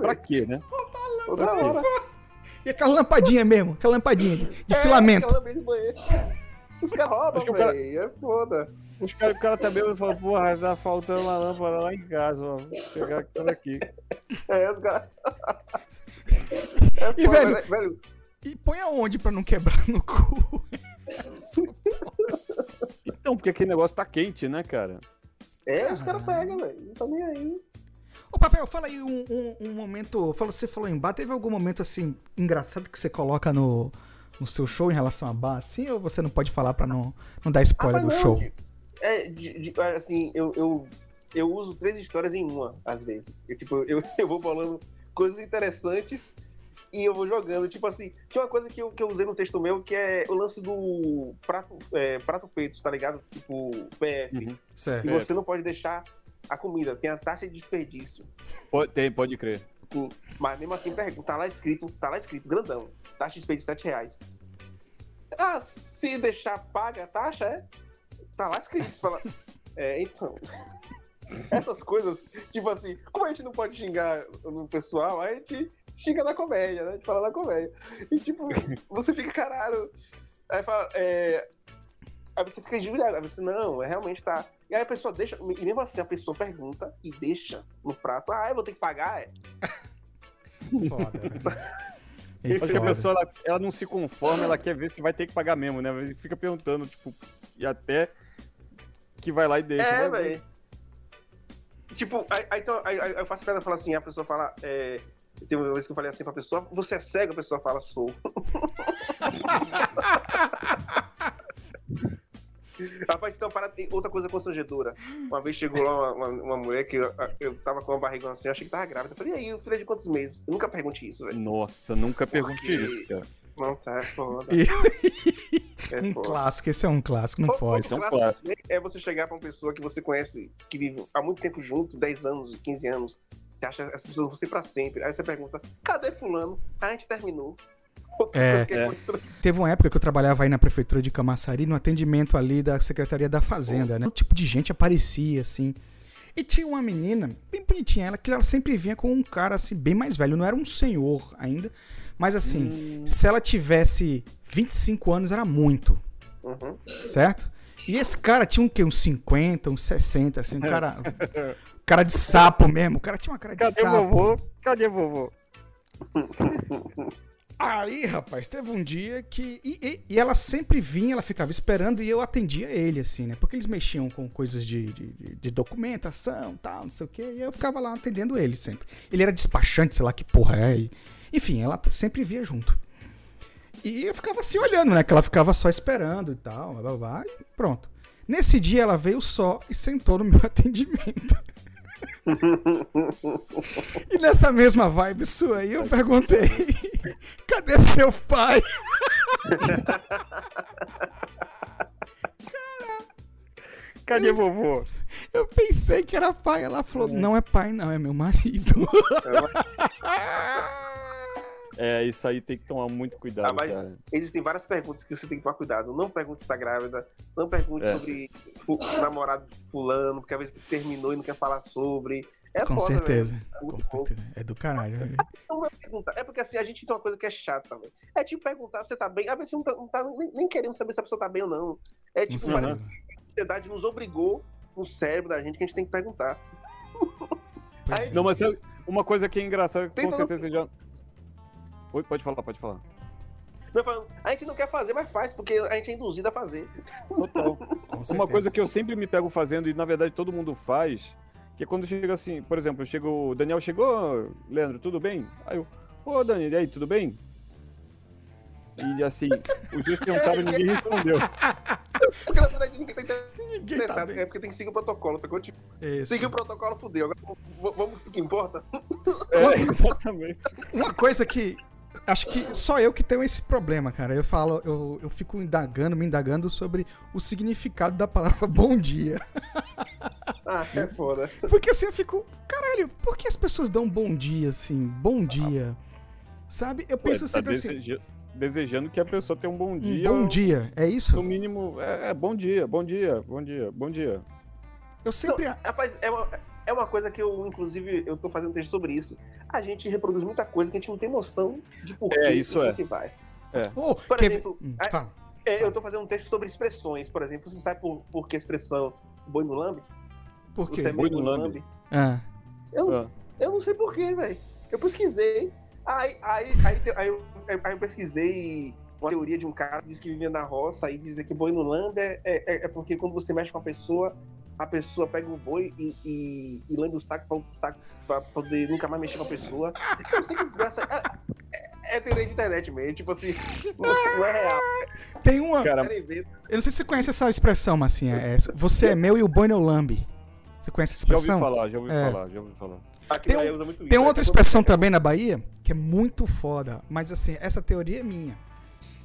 pra quê, né? Toda Pra quê? hora. E aquela lampadinha mesmo, aquela lampadinha de, de É, filamento. Os caras roubam, que o cara- velho. É foda. Os cara, o cara tá bêbado e fala, porra, tá faltando uma lâmpada lá em casa, ó. Vou pegar aquela aqui. É, os caras. É E, foda, velho, né, velho. E põe aonde pra não quebrar no cu? Então, porque aquele negócio tá quente, né, cara? É, os caras pegam, velho. Não tá nem aí. Ô, Papel, fala aí um, um- um momento. Fala, você falou em bar, teve algum momento assim engraçado que você coloca no, no seu show em relação a bar, assim? Ou você não pode falar pra não, não dar spoiler Ah, do não, show? de- É, de- de- assim, eu, eu, eu uso três histórias em uma, às vezes. Eu, tipo, eu, eu vou falando coisas interessantes e eu vou jogando. Tipo assim, tinha uma coisa que eu, que eu usei no texto meu que é o lance do prato, é, prato feito, tá ligado? Tipo, PF. Certo. E você não pode deixar a comida, tem a taxa de desperdício. Pode, tem, pode crer. Sim, mas mesmo assim, pergunta, tá lá escrito, tá lá escrito, grandão. Taxa de desperdício 7 reais. Ah, se deixar paga a taxa, é? Tá lá escrito. Fala, é, então. Essas coisas, tipo assim, como a gente não pode xingar no pessoal, a gente xinga na comédia, né? A gente fala na comédia. E tipo, você fica, caralho. Aí fala, é. Aí você fica injuriado, aí você, não, é realmente tá. E aí a pessoa deixa, e mesmo assim a pessoa pergunta e deixa no prato, ah, eu vou ter que pagar, é? Foda, Acho que a foda. pessoa ela, ela não se conforma, ela quer ver se vai ter que pagar mesmo, né? Ele Fica perguntando, tipo, e até que vai lá e deixa. É, Vai- velho. Tipo, aí, aí, então, aí, aí eu faço piada e falo assim, a pessoa fala, é, tem uma vez que eu falei assim pra pessoa, você é cego? A pessoa fala, sou. Rapaz, então, para, tem outra coisa constrangedora. Uma vez chegou lá uma, uma, uma mulher que eu, eu tava com uma barriga assim, eu achei que tava grávida. Eu falei, e aí, o filho é de quantos meses? Eu nunca pergunte isso, velho. Nossa, nunca pergunte Porque- isso, cara. Não, tá, é foda. E- É um foda. clássico, esse é um clássico, não Outro pode. clássico É você chegar pra uma pessoa que você conhece, que vive há muito tempo junto, 10 anos, 15 anos. Você acha essa pessoa você pra sempre. Aí você pergunta, cadê fulano? Ah, a gente terminou. É, teve uma época que eu trabalhava aí na prefeitura de Camaçari, no atendimento ali da Secretaria da Fazenda, né? O tipo de gente aparecia, assim. E tinha uma menina, bem bonitinha, ela que ela sempre vinha com um cara assim, bem mais velho. Não era um senhor ainda, mas assim, se ela tivesse 25 anos, era muito. Uhum. Certo? E esse cara tinha um quê? Uns 50, uns 60, assim, um cara. cara de sapo mesmo. O cara tinha uma cara de Cadê sapo. vovô? Cadê vovô? Aí, rapaz, teve um dia que. E, e- e ela sempre vinha, ela ficava esperando e eu atendia ele, assim, né? Porque eles mexiam com coisas de, de, de- documentação tal, não sei o quê. E eu ficava lá atendendo ele sempre. Ele era despachante, sei lá que porra é. e- enfim, ela sempre via junto. E eu ficava assim olhando, né? Que ela ficava só esperando e tal, blá, blá, blá, e pronto. Nesse dia ela veio só e sentou no meu atendimento. E nessa mesma vibe sua aí, eu perguntei: cadê seu pai? Cadê vovô? Eu pensei que era pai. Ela falou: não é pai, não, é meu marido. É, isso aí tem que tomar muito cuidado, Ah, mas cara. existem várias perguntas que você tem que tomar cuidado. Não pergunte se tá grávida, não pergunte É. sobre o namorado de fulano, porque às vezes terminou e não quer falar sobre. É Com foda, certeza. velho. É Com certeza. É do caralho. Não vai perguntar. É porque assim, a gente tem uma coisa que é chata, velho. É tipo perguntar se você tá bem. Às vezes você não tá, não tá nem, nem querendo saber se a pessoa tá bem ou não. É tipo, Com parece que a sociedade nos obrigou no cérebro da gente que a gente tem que perguntar. Aí- é. Não, mas sabe, uma coisa que é engraçada, com certeza você já. Oi, pode falar, pode falar. Não, falando, a gente não quer fazer, mas faz, porque a gente é induzido a fazer. Total. Uma coisa que eu sempre me pego fazendo, e na verdade todo mundo faz, que é quando chega assim, por exemplo, chegou. O Daniel chegou, Leandro, tudo bem? Aí eu, ô Dani, e aí, tudo bem? E assim, os dois perguntaram e ninguém respondeu. Porque na verdade ninguém tá tá interessado, bem. é porque tem que seguir o protocolo, sacou? Tipo, seguir o protocolo, fudeu. Agora vamos pro que importa. É, exatamente. Uma coisa que. Acho que só eu que tenho esse problema, cara. Eu falo, eu, eu fico indagando, me indagando sobre o significado da palavra bom dia. Ah, é foda. Porque assim eu fico, caralho, por que as pessoas dão bom dia assim? Bom dia. Sabe? Eu Ué, penso tá sempre assim, deseja- desejando que a pessoa tenha um bom um dia. bom ou- dia, é No isso? mínimo, é, é bom dia, bom dia, bom dia, bom dia. Eu sempre. Não, rapaz, é uma, é uma coisa que eu, inclusive, eu tô fazendo um texto sobre isso. A gente reproduz muita coisa que a gente não tem noção de por É, isso e é. que vai. Oh, Por exemplo, a- fala. É, eu tô fazendo um texto sobre expressões, por exemplo. Você sabe por, por que a expressão boi no lambe? Por quê? Você é Boi no lambe? Ah, Eu, Ah. eu não sei por quê, velho. Eu pesquisei. Aí, aí, aí, aí, eu, aí eu pesquisei uma teoria de um cara que disse que vivia na roça e dizia que boi no lambe é, é, é porque quando você mexe com a pessoa, a pessoa pega o boi e, e, e lambe o saco pra, o saco pra poder nunca mais mexer com a pessoa. Eu sei que desgraça. É, é, é teoria de internet mesmo, tipo assim, não, é real. tem uma. Cara? Eu não sei se você conhece essa expressão, Massinha. É, você é meu e o boi não lambe. Você conhece essa já ouvi expressão? falar, já ouvi É. falar, já ouvi falar. Aqui Tem na um- Bahia usa muito isso, Tem né? outra Tá expressão também na Bahia que é muito foda, mas assim, essa teoria é minha.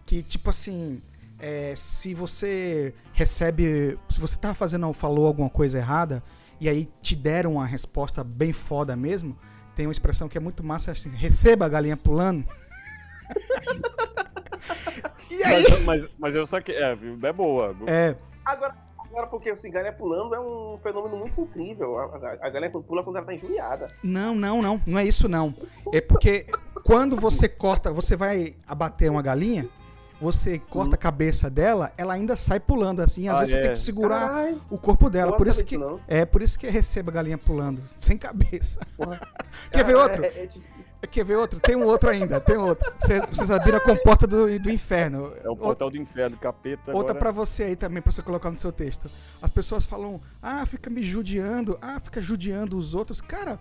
Que tipo assim, é, se você recebe. Se você tá fazendo, falou alguma coisa errada, e aí te deram uma resposta bem foda mesmo, tem uma expressão que é muito massa assim, receba a galinha pulando. e aí. Mas, mas, mas eu saquei, é, é boa. É, Agora, agora porque assim, galinha pulando é um fenômeno muito incrível. A, a, a galinha pula quando ela tá injuriada. Não, não, não. Não é isso, não. É porque quando você corta, você vai abater uma galinha, você corta a cabeça dela, ela ainda sai pulando assim. Às Ah, vezes você é. tem que segurar o corpo dela. Por isso que é por isso que receba a galinha pulando sem cabeça. Porra. Quer ver outro? é- é tipo- Quer ver outro? Tem um outro ainda. Tem outro. Você, vocês abriram a comporta do, do inferno. É o portal do inferno, capeta. Outra agora... pra você aí também, pra você colocar no seu texto. As pessoas falam, ah, fica me judiando, ah, fica judiando os outros. Cara,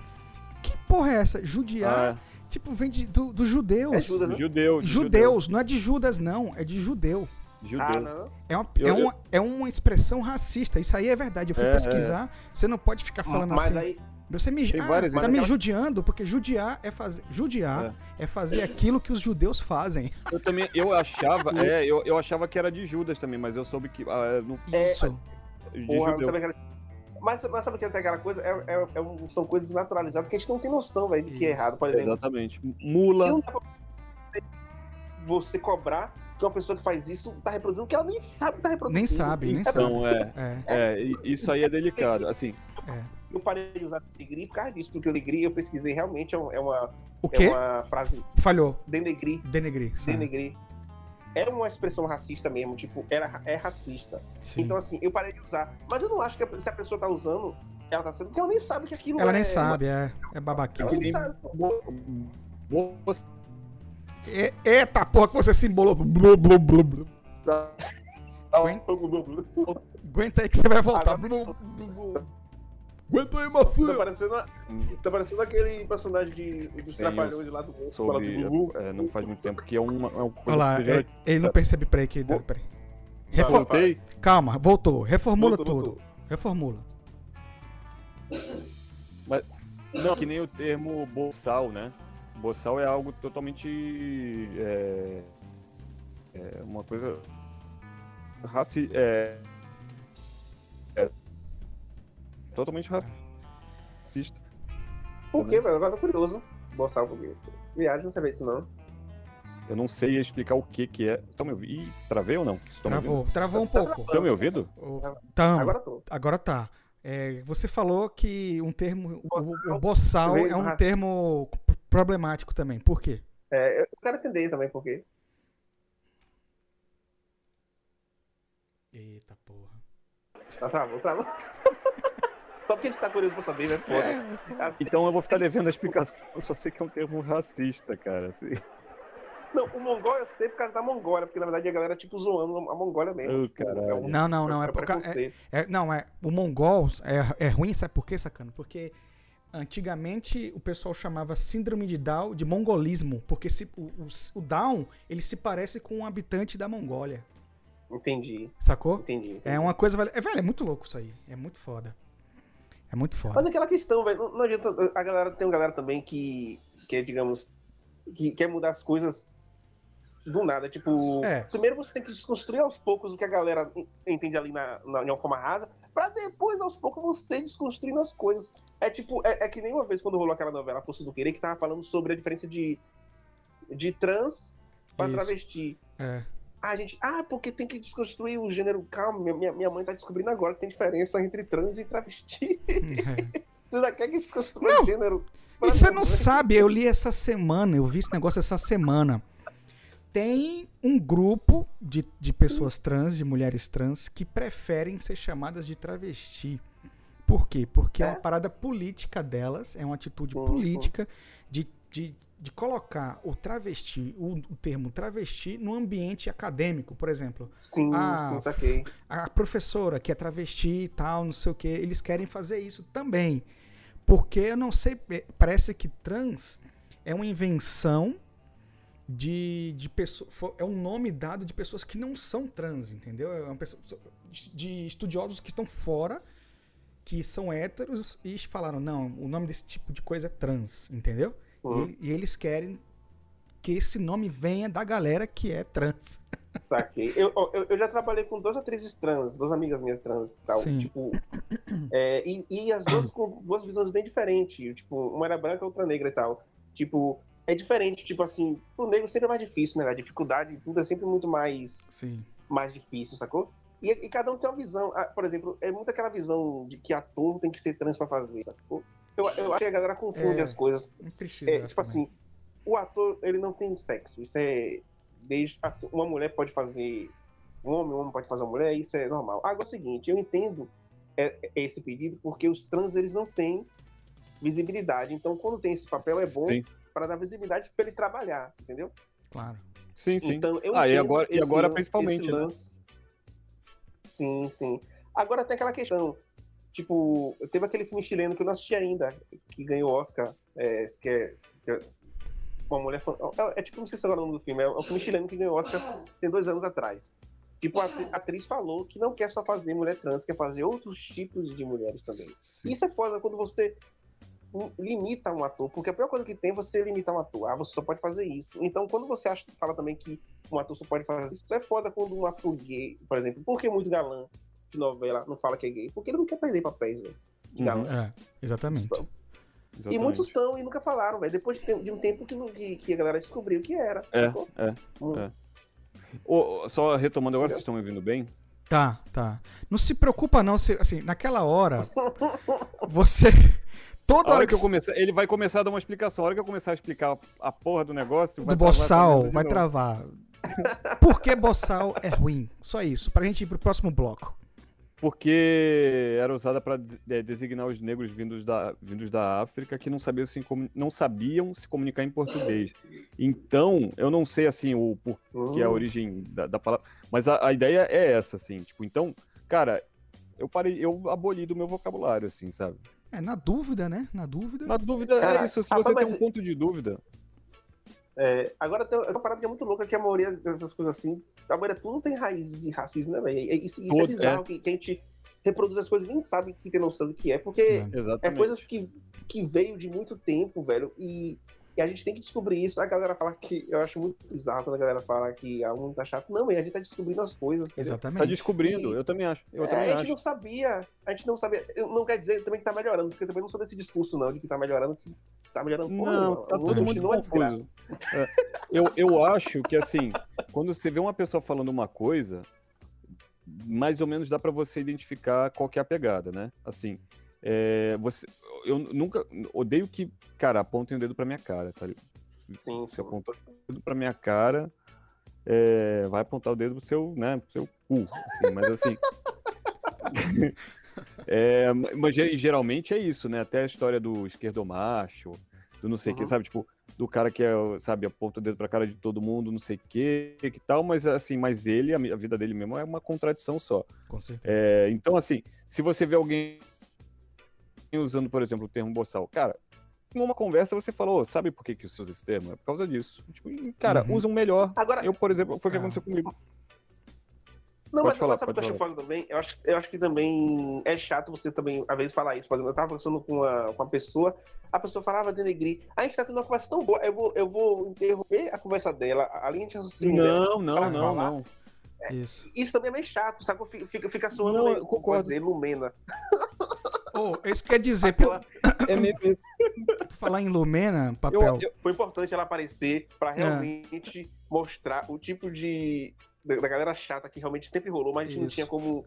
que porra é essa? Judiar, Ah, tipo, vem de, do, dos judeus. É Judas, né? judeu, de Judeus, não é de Judas, não, é de judeu. Judeu. Ah, não. É uma, Eu- é, uma, é uma expressão racista. Isso aí é verdade. Eu fui É, pesquisar. Você não pode ficar falando Mas assim. aí, Você me, ah, várias, tá me aquela- judiando, porque judiar é fazer. Judiar é. fazer aquilo que os judeus fazem. Eu também, eu achava, é, eu, eu achava que era de Judas também, mas eu soube que ah, é, É, Isso. de porra, judeu. Mas, mas sabe que tem aquela coisa? É, é- é um- são coisas naturalizadas que a gente não tem noção, velho, do que é errado, por exemplo. Exatamente. Mula. não você cobrar que uma pessoa que faz isso tá reproduzindo que ela nem sabe que tá reproduzindo. Nem sabe, nem É sabe. Então, é, É. é, isso aí é delicado. Assim, Eu parei de usar denegrir por causa disso, porque o eu pesquisei realmente é um- é uma, O quê? é uma frase. Falhou. Denegrir. Denegrir. sabe? É uma expressão racista mesmo, tipo, era, é racista. Sim. Então, assim, eu parei de usar. Mas eu não acho que a- se a pessoa tá usando, ela tá sendo, porque ela nem sabe que aquilo Ela é. nem sabe, é, é babaquice. Ela nem sabe. E- Eita porra que você se embolou. Blu, blu, blu, blu. Aguenta aí que você vai voltar. Blu. Aguenta aí, Tá maçã. parecendo, tá parecendo aquele personagem de, dos Tem trapalhões lá do fala tipo, é, não faz muito tempo que é uma, é uma coisa Olha lá, que já- é- ele não percebe. Peraí, que, peraí. Refor- Voltei. Calma, voltou. Reformula Voltou, tudo. voltou. Reformula. Mas, não, que nem o termo boçal, né? Boçal é algo totalmente. É, é uma coisa. Raci, é, é totalmente racista. Por quê, velho? Agora eu tô curioso. Boçal por quê? Viagem, não sabia isso não. Eu não sei explicar o que que é. Estão me ouvindo? Ih, travei ou não? Estão Travou, travou um pouco. Estão me ouvindo? Tamo. Agora tô. Agora tá. É, você falou que um termo. O, o boçal é um termo problemático também. Por quê? É, eu quero entender também por quê. Eita porra. Tá, travou, travou. Só porque a gente tá curioso pra saber, né? Foda. Então eu vou ficar devendo a explicação. Eu só sei que é um termo racista, cara. assim. Não, o Mongol eu sei por causa da Mongólia, porque na verdade a galera tipo zoando a Mongólia mesmo. Ô, tipo, caralho. é um- Não, não, não. É, é por ca- preconceito. é, é- não, é. O mongol é, é ruim, sabe por quê, sacana? Porque antigamente o pessoal chamava síndrome de Down de mongolismo. Porque se, o, o, o Down ele se parece com um habitante da Mongólia. Entendi. Sacou? Entendi. É uma coisa. É, velho, é muito louco isso aí. É muito foda. É muito foda. Mas aquela questão, velho, não, não adianta. A galera tem uma galera também que, que é, digamos, que quer mudar as coisas do nada. Tipo, É. primeiro você tem que desconstruir aos poucos o que a galera en- entende ali na, na, de uma forma rasa, pra depois, aos poucos, você desconstruindo as coisas. É tipo, é, é que nem uma vez quando rolou aquela novela Força do Querer, que tava falando sobre a diferença de, de trans pra Isso. travesti. É. Ah, gente, ah, porque tem que desconstruir o gênero. Calma, minha- minha, mãe tá descobrindo agora que tem diferença entre trans e travesti. Você ainda quer que desconstrua o gênero? E você não sabe, eu li essa semana, eu vi esse negócio essa semana. Tem um grupo de, de pessoas trans, de mulheres trans, que preferem ser chamadas de travesti. Por quê? Porque é, uma parada política delas, é uma atitude política de, de, de colocar o travesti, o, o termo travesti, no ambiente acadêmico, por exemplo. Sim, sim, saquei. A professora que é travesti e tal, não sei o que, eles querem fazer isso também. Porque eu não sei, é, parece que trans é uma invenção de, de pessoas. É um nome dado de pessoas que não são trans, entendeu? É uma pessoa, de estudiosos que estão fora, que são héteros, e falaram: não, o nome desse tipo de coisa é trans, entendeu? Uhum. E, e eles querem que esse nome venha da galera que é trans. Saquei. Eu, eu, eu já trabalhei com duas atrizes trans, duas amigas minhas trans e tal. Sim. Tipo, é, e, e as duas com duas visões bem diferentes. Tipo, uma era branca, outra negra e tal. Tipo, é diferente. Tipo assim, o negro sempre é mais difícil, né? A dificuldade, tudo é sempre muito mais, Sim. mais difícil, sacou? E, e cada um tem uma visão. Ah, Por exemplo, é muito aquela visão de que ator tem que ser trans pra fazer, sacou? Eu, eu acho que a galera confunde É, as coisas. Não precisa. É, tipo também. assim, o ator, ele não tem sexo. Isso é. Desde, assim, uma mulher pode fazer um homem, um homem pode fazer uma mulher, isso é normal. Agora é o seguinte, eu entendo é, é esse pedido porque os trans, eles não têm visibilidade. Então, quando tem esse papel, é bom para dar visibilidade para ele trabalhar, entendeu? Claro. Sim, sim. Então, eu ah, e agora, e agora principalmente, né? Sim, sim. Agora tem aquela questão, tipo, teve aquele filme chileno que eu não assisti ainda, que ganhou Oscar, é, que, é, que é uma mulher é, é tipo, não sei se agora é o nome do filme, é um filme chileno que ganhou Oscar tem dois anos atrás. Tipo, a atri- a atriz falou que não quer só fazer mulher trans, quer fazer outros tipos de mulheres também. Isso é foda quando você limita um ator, porque a pior coisa que tem é você limitar um ator. Ah, você só pode fazer isso. Então, quando você acha, fala também que um ator só pode fazer isso, é foda quando um ator gay, por exemplo, por que muito galã de novela não fala que é gay? Porque ele não quer perder papéis, velho. Galã. É, exatamente. E Exatamente. muitos são e nunca falaram, velho. Depois de, de um tempo que, que, que a galera descobriu que era. É, sacou? é, Hum. é. Ô, só retomando agora, vocês estão me ouvindo bem? Tá, tá. Não se preocupa não, se, assim, naquela hora, você... Toda A hora que, que eu começar, ele vai começar a dar uma explicação. A hora que eu começar a explicar a porra do negócio, do boçal vai novo. travar. Por que boçal é ruim? Só isso, pra gente ir pro próximo bloco. Porque era usada para designar os negros vindos da, vindos da África que não sabiam, se, não sabiam se comunicar em português. Então, eu não sei assim o porquê a Hum. origem da, da palavra, mas a, a ideia é essa, assim. Tipo, então, cara, eu parei, eu aboli do meu vocabulário, assim, sabe? É, na dúvida, né? Na dúvida. Na dúvida Cara, é isso. Se rapaz, você tem mas- um ponto de dúvida, É, agora tem uma parada que é muito louca, que a maioria dessas coisas assim, a maioria tudo tem raiz de racismo, né, velho? Isso, isso é Todo, bizarro, que, que a gente reproduz as coisas e nem sabe que tem noção do que é, porque é exatamente. coisas que, que veio de muito tempo, velho, e, e a gente tem que descobrir isso. A galera fala que, eu acho muito bizarro quando a galera fala que a mundo tá chato. Não, a gente tá descobrindo as coisas. entendeu? Exatamente. Tá descobrindo, E- eu também acho. Eu É, também a gente acho. não sabia, a gente não sabia. Eu- Não quer dizer também que tá melhorando, porque eu também não sou desse discurso, não, de que tá melhorando, que tá melhorando Não, tá O mundo confuso. É, eu, eu acho que, assim, quando você vê uma pessoa falando uma coisa, mais ou menos dá pra você identificar qual que é a pegada, né? Assim, é, você, eu nunca odeio que, cara, apontem o dedo pra minha cara, tá? Sim, Se sim. apontar o dedo pra minha cara, é, vai apontar o dedo pro seu, né, pro seu cu, assim, mas assim... É, mas ge- geralmente é isso, né? Até a história do esquerdomacho, do não sei o que, Uhum. sabe? Tipo, do cara que é, sabe, aponta o dedo pra cara de todo mundo, não sei o que, que tal, mas assim, mas ele, a vida dele mesmo é uma contradição só. Com certeza. É, então, assim, se você vê alguém usando, por exemplo, o termo boçal, cara, em uma conversa você falou, "Ô, sabe por que, que você usa esse termo? É por causa disso. Tipo, cara, Uhum. usam melhor. Agora, Eu, por exemplo, foi o que Ah. aconteceu comigo. Não, Pode mas, falar, sabe o que eu acho foda também? Eu acho, eu acho que também é chato você também, às vezes, falar isso. Por exemplo, eu tava conversando com uma, com uma pessoa, a pessoa falava denegrir. A gente tá tendo uma conversa tão boa, eu vou, eu vou interromper a conversa dela, a linha de raciocínio dela. Não, não, não, falar. não. Isso. Isso também é meio chato, sabe? Fica, fica, fica soando Não, meio, eu concordo. dizer, Lumena. Oh, isso quer dizer, Aquela- É meio isso. falar em Lumena, papel. Eu- Foi importante ela aparecer É. pra realmente mostrar o tipo de. Da da galera chata que realmente sempre rolou, mas a gente não Isso. tinha como.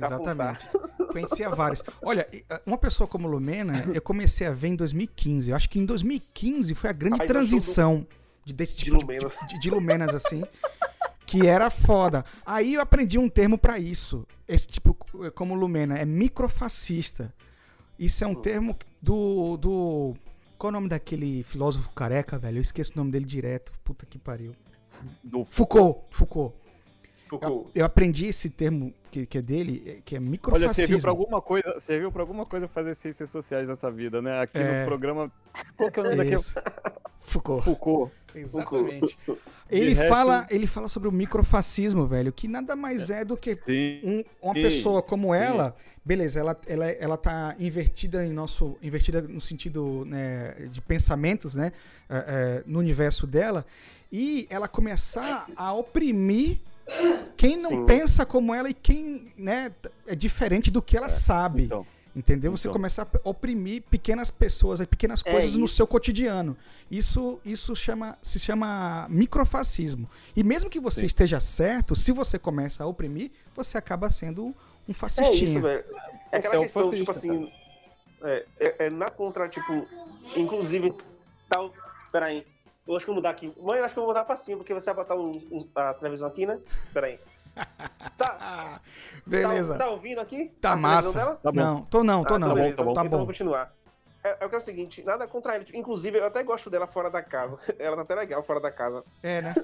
apontar. Exatamente. Conhecia vários. Olha, ah, uma pessoa como Lumena, eu comecei a ver em 2015. Eu acho que em 2015 foi a grande show transição de, desse de tipo de, Lumena. de, de Lumenas, assim. Que era foda. Aí eu aprendi um termo pra isso. Esse tipo, como Lumena, é microfascista. Isso é um termo do, do. Qual é o nome daquele filósofo careca, velho? Eu esqueço o nome dele direto. Puta que pariu. Do Foucault. Foucault. Eu, Foucault. eu aprendi esse termo que, que é dele, é- que é Olha, microfascismo. serviu pra alguma coisa, serviu pra alguma coisa fazer ciências sociais nessa vida, né? Aqui É. no programa. Qual que é o nome daquele? Foucault. Foucault. Exatamente. Foucault. Ele resto- fala, ele fala sobre o microfascismo, velho, que nada mais é do que Sim. um- uma sim, pessoa como ela, beleza, ela, ela, ela tá invertida em nosso, invertida no sentido né, de pensamentos, né, é, é, no universo dela, e ela começar a oprimir quem não Sim. pensa como ela e quem, né, é diferente do que ela sabe. Então, Entendeu? Você Então. começar a oprimir pequenas pessoas, pequenas É coisas no seu cotidiano. Isso, isso chama, se chama microfascismo. E mesmo que você Sim. esteja certo, se você começa a oprimir, você acaba sendo um É fascistinha. isso, velho. É aquela Você é um questão, fascista, tipo assim. É, é, é na contra, tipo. Inclusive. Tal. Peraí. Eu acho que eu vou mudar aqui. Mãe, eu acho que eu vou mudar pra cima, porque você vai botar um- um- a televisão aqui, né? Peraí. Tá, Ah, tá, beleza. tá ouvindo aqui? Tá, A massa. dela? Tá bom. não, tô não, tô Ah, não. então beleza, tá bom. Tá Então bom. vamos continuar. É, é o que é o seguinte, nada contra ele. Inclusive, eu até gosto dela fora da casa. Ela tá até legal fora da casa. É, né?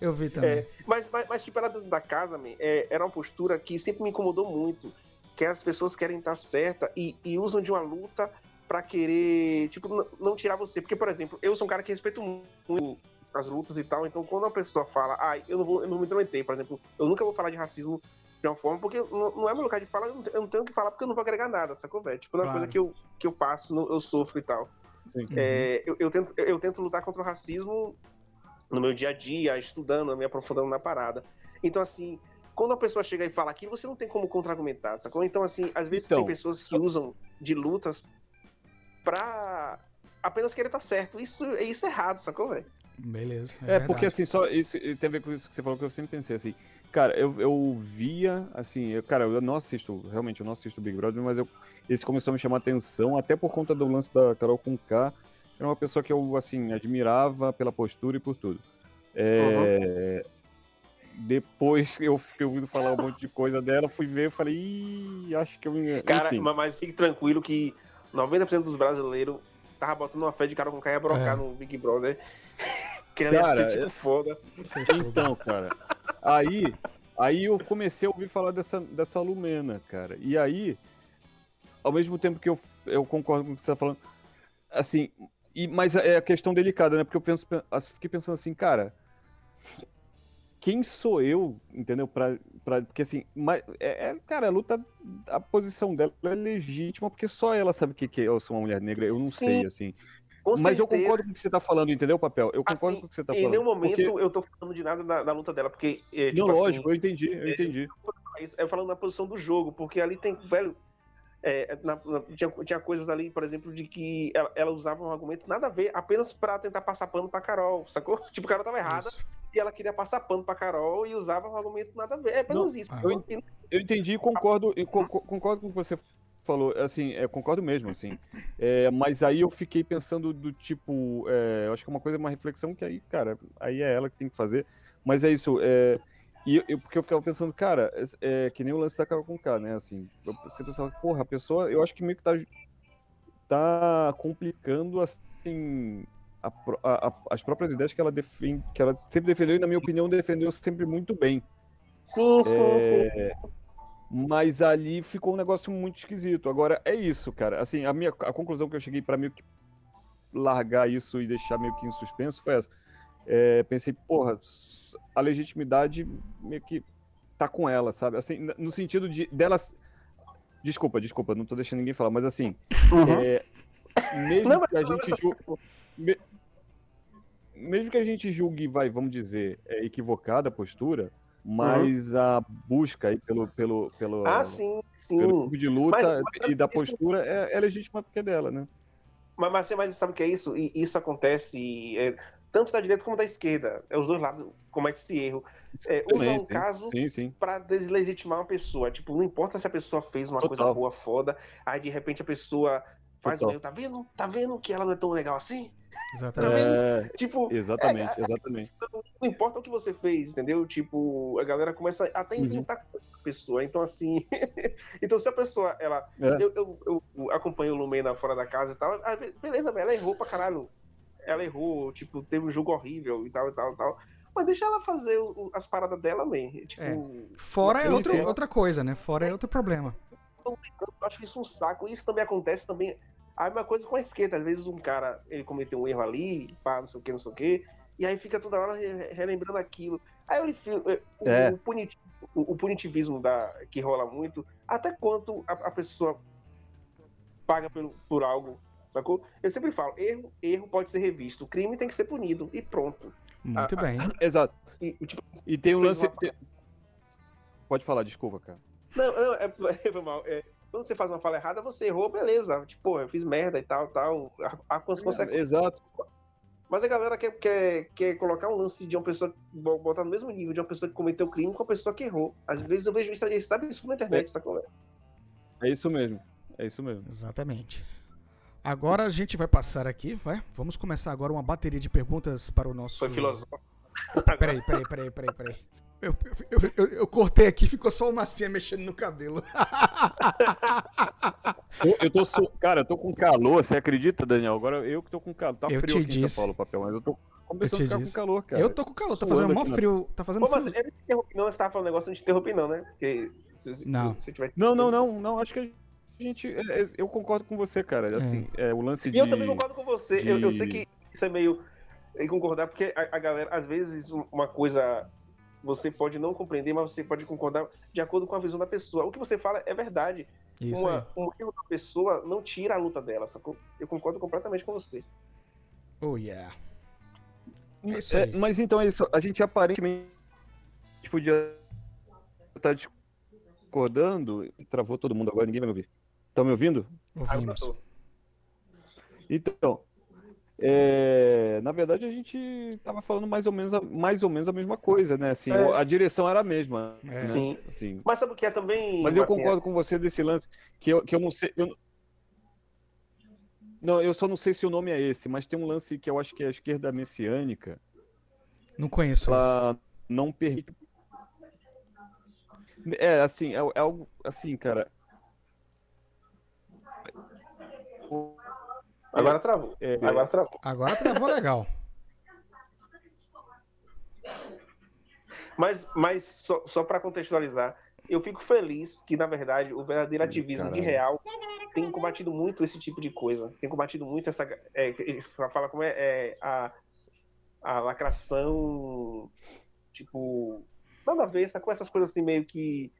Eu vi também. É, mas, mas, mas, tipo, ela dentro da casa, man, é, era uma postura que sempre me incomodou muito. Que as pessoas querem estar certa e, e usam de uma luta pra querer, tipo, não tirar você. Porque, por exemplo, eu sou um cara que respeito muito as lutas e tal, então quando uma pessoa fala, ah, eu não vou, eu não me intrometei, por exemplo, eu nunca vou falar de racismo de uma forma, porque não, não é meu lugar de fala, eu não, eu não tenho o que falar porque eu não vou agregar nada, sacou, velho? Tipo, não é Claro. coisa que eu, que eu passo, eu sofro e tal. É, eu, eu tento, eu tento lutar contra o racismo no meu dia a dia, estudando, me aprofundando na parada. Então, assim, quando a pessoa chega e fala aquilo, você não tem como contra-argumentar, sacou? Então, assim, às vezes Então, tem pessoas que usam de lutas. Pra apenas querer estar certo. Isso, isso é errado, sacou, velho? Beleza. É, porque assim, só isso tem a ver com isso que você falou que eu sempre pensei assim. Cara, eu, eu via, assim, eu, cara, eu não assisto, realmente, eu não assisto Big Brother, mas eu, esse começou a me chamar a atenção, até por conta do lance da Carol com K. Era uma pessoa que eu, assim, admirava pela postura e por tudo. É, Depois eu fiquei ouvindo falar um monte de coisa dela, fui ver e falei, Ih, acho que eu me. Cara, mas fique tranquilo que 90% dos brasileiros tava botando uma fé de cara com cara ia brocar É. no Big Brother. Querendo Cara, ser tipo eu- foda. Então, cara, aí, aí eu comecei a ouvir falar dessa, dessa Lumena, cara. E aí, ao mesmo tempo que eu, eu concordo com o que você tá falando, assim, e, mas é a questão delicada, né? Porque eu penso, fiquei pensando assim, cara, quem sou eu, entendeu? Pra, pra, porque assim, mas, é, é, cara, a luta, a posição dela é legítima, porque só ela sabe o que, que é eu sou uma mulher negra, eu não Sim, sei, assim. com Mas eu certeza. concordo com o que você tá falando, entendeu, Papel? Eu concordo com o que você tá em falando. nenhum momento porque- eu tô falando de nada da, da luta dela, porque. É, tipo Não, lógico, assim, eu entendi, eu entendi. É falando na posição do jogo, porque ali tem, velho. é, na- na- tinha, tinha coisas ali, por exemplo, de que ela, ela usava um argumento nada a ver, apenas pra tentar passar pano pra Carol, sacou? Tipo, a Carol tava errada e ela queria passar pano pra Carol e usava um argumento nada a ver. É apenas Não, isso. eu, en- eu entendi e concordo, co- co- concordo com o que você falou, assim, é, concordo mesmo, assim. É, mas aí eu fiquei pensando do tipo, é, eu acho que é uma coisa, uma reflexão que aí, cara, aí é ela que tem que fazer. Mas é isso, é, e eu, porque eu ficava pensando, cara, é, é que nem o lance da Carol com K, né, assim, eu, você pensava, porra, a pessoa, eu acho que meio que tá, tá complicando, assim, a a- as próprias ideias que ela defende, que ela sempre defendeu e, na minha opinião, defendeu sempre muito bem. Sim, sim, É, sim. Mas ali ficou um negócio muito esquisito. Agora, é isso, cara. Assim, a, minha, a conclusão que eu cheguei pra meio que largar isso e deixar meio que em suspenso foi essa. É, pensei, porra, a legitimidade meio que tá com ela, sabe? Assim, no sentido de delas. Desculpa, desculpa, não tô deixando ninguém falar, mas assim. é, mesmo Não, que a não, gente mas- julgue. me- Mesmo que a gente julgue, vai, vamos dizer, é, equivocada a postura, mas a busca aí pelo, pelo, pelo, Ah, sim, sim. pelo tipo de luta Mas- e da isso- postura é, é legítima porque é dela, né? Mas, mas, você- sabe o que é isso? E isso acontece é, tanto da direita como da esquerda. É, os dois lados cometem esse erro. É, usa um caso pra deslegitimar uma pessoa. Tipo, não importa se a pessoa fez uma coisa Total. boa, foda, aí de repente a pessoa faz Total. o meio, tá vendo? Tá vendo que ela não é tão legal assim? Exatamente. É, Tipo, exatamente, é- é- exatamente. não importa o que você fez, entendeu? Tipo, a galera começa até a Uhum. inventar coisa pra pessoa. Então, assim. então, se a pessoa, ela. É. Eu, eu, eu acompanho o Lumena fora da casa e tal. ah, be- beleza, ela errou pra caralho. Ela errou, tipo, teve um jogo horrível e tal e tal e tal. Mas deixa ela fazer o- as paradas dela, man. Tipo. É. Fora é outro, outra coisa, né? Fora é outro problema. Eu acho isso um saco. Isso também acontece também. A mesma coisa com a esquerda. Às vezes um cara, ele cometeu um erro ali, pá, não sei o que, não sei o que. E aí fica toda hora re- relembrando aquilo. Aí eu enfim, o, É. o, o- o punitivismo da, que rola muito, até quanto a, a pessoa paga pelo, por algo, sacou? Eu sempre falo, erro, erro pode ser revisto, o crime tem que ser punido, e pronto. Muito Ah, bem. Exato. E, tipo, E tem um lance. uma- tem- Pode falar, desculpa, cara. Não, não, é, foi mal. É, quando você faz uma fala errada, você errou, beleza. Tipo, pô, eu fiz merda e tal, tal. Há, com as consequências. Exato. Mas a galera quer, quer, quer colocar um lance de uma pessoa, bo- botar no mesmo nível de uma pessoa que cometeu crime com a pessoa que errou. Às vezes eu vejo isso, aí, sabe isso na internet, sacou? É isso mesmo. É isso mesmo. Exatamente. Agora a gente vai passar aqui, vai? Vamos começar agora uma bateria de perguntas para o nosso. Foi filosófico. Peraí, peraí, peraí, peraí, peraí. Eu, eu, eu, eu cortei aqui, ficou só uma massinha mexendo no cabelo. Eu, eu tô. su- Cara, eu tô com calor, você acredita, Daniel? Agora eu que tô com calor. Tá Eu frio te aqui em disse. São Paulo, papel, mas eu tô Eu começando a ficar disse. com calor, cara. Eu tô com calor, tá fazendo mó aqui na- frio. Tá fazendo Pô, mas frio. eu não você tava falando um negócio, eu não te interrompi, não, né? Porque se, se, Não. se, se tiver. Não, não, não, não. Acho que a gente. é, é, Eu concordo com você, cara. Assim, é, o lance E de. eu também concordo com você. Eu, eu sei de- que isso é meio. Em concordar, porque a, a galera, às vezes, um- uma coisa você pode não compreender, mas você pode concordar de acordo com a visão da pessoa. O que você fala é verdade. Isso aí. uma, um erro da pessoa não tira a luta dela, sacou? Eu concordo completamente com você. Oh, yeah. É isso É, aí. mas então é isso. A gente aparentemente podia estar discordando. Travou todo mundo agora, ninguém vai me ouvir. Estão me ouvindo? Ouvimos. Então, é, na verdade a gente tava falando mais ou menos a, mais ou menos a mesma coisa, né? Assim, É. a direção era a mesma. É. né? Sim. Assim. Mas sabe o que é também. Mas eu concordo com você desse lance que eu, que eu não sei. eu- Não, eu só não sei se o nome é esse, mas tem um lance que eu acho que é a esquerda messiânica. Não conheço. Ela não permite. É, assim, é, é algo assim, cara. Agora travou. É, Agora travou. Agora travou legal. Mas, mas só, só para contextualizar, eu fico feliz que, na verdade, o verdadeiro ativismo de caralho. real tem combatido muito esse tipo de coisa. Tem combatido muito essa. É, fala como é, é, a, a lacração. Tipo. Nada a ver? Com essas coisas assim meio que.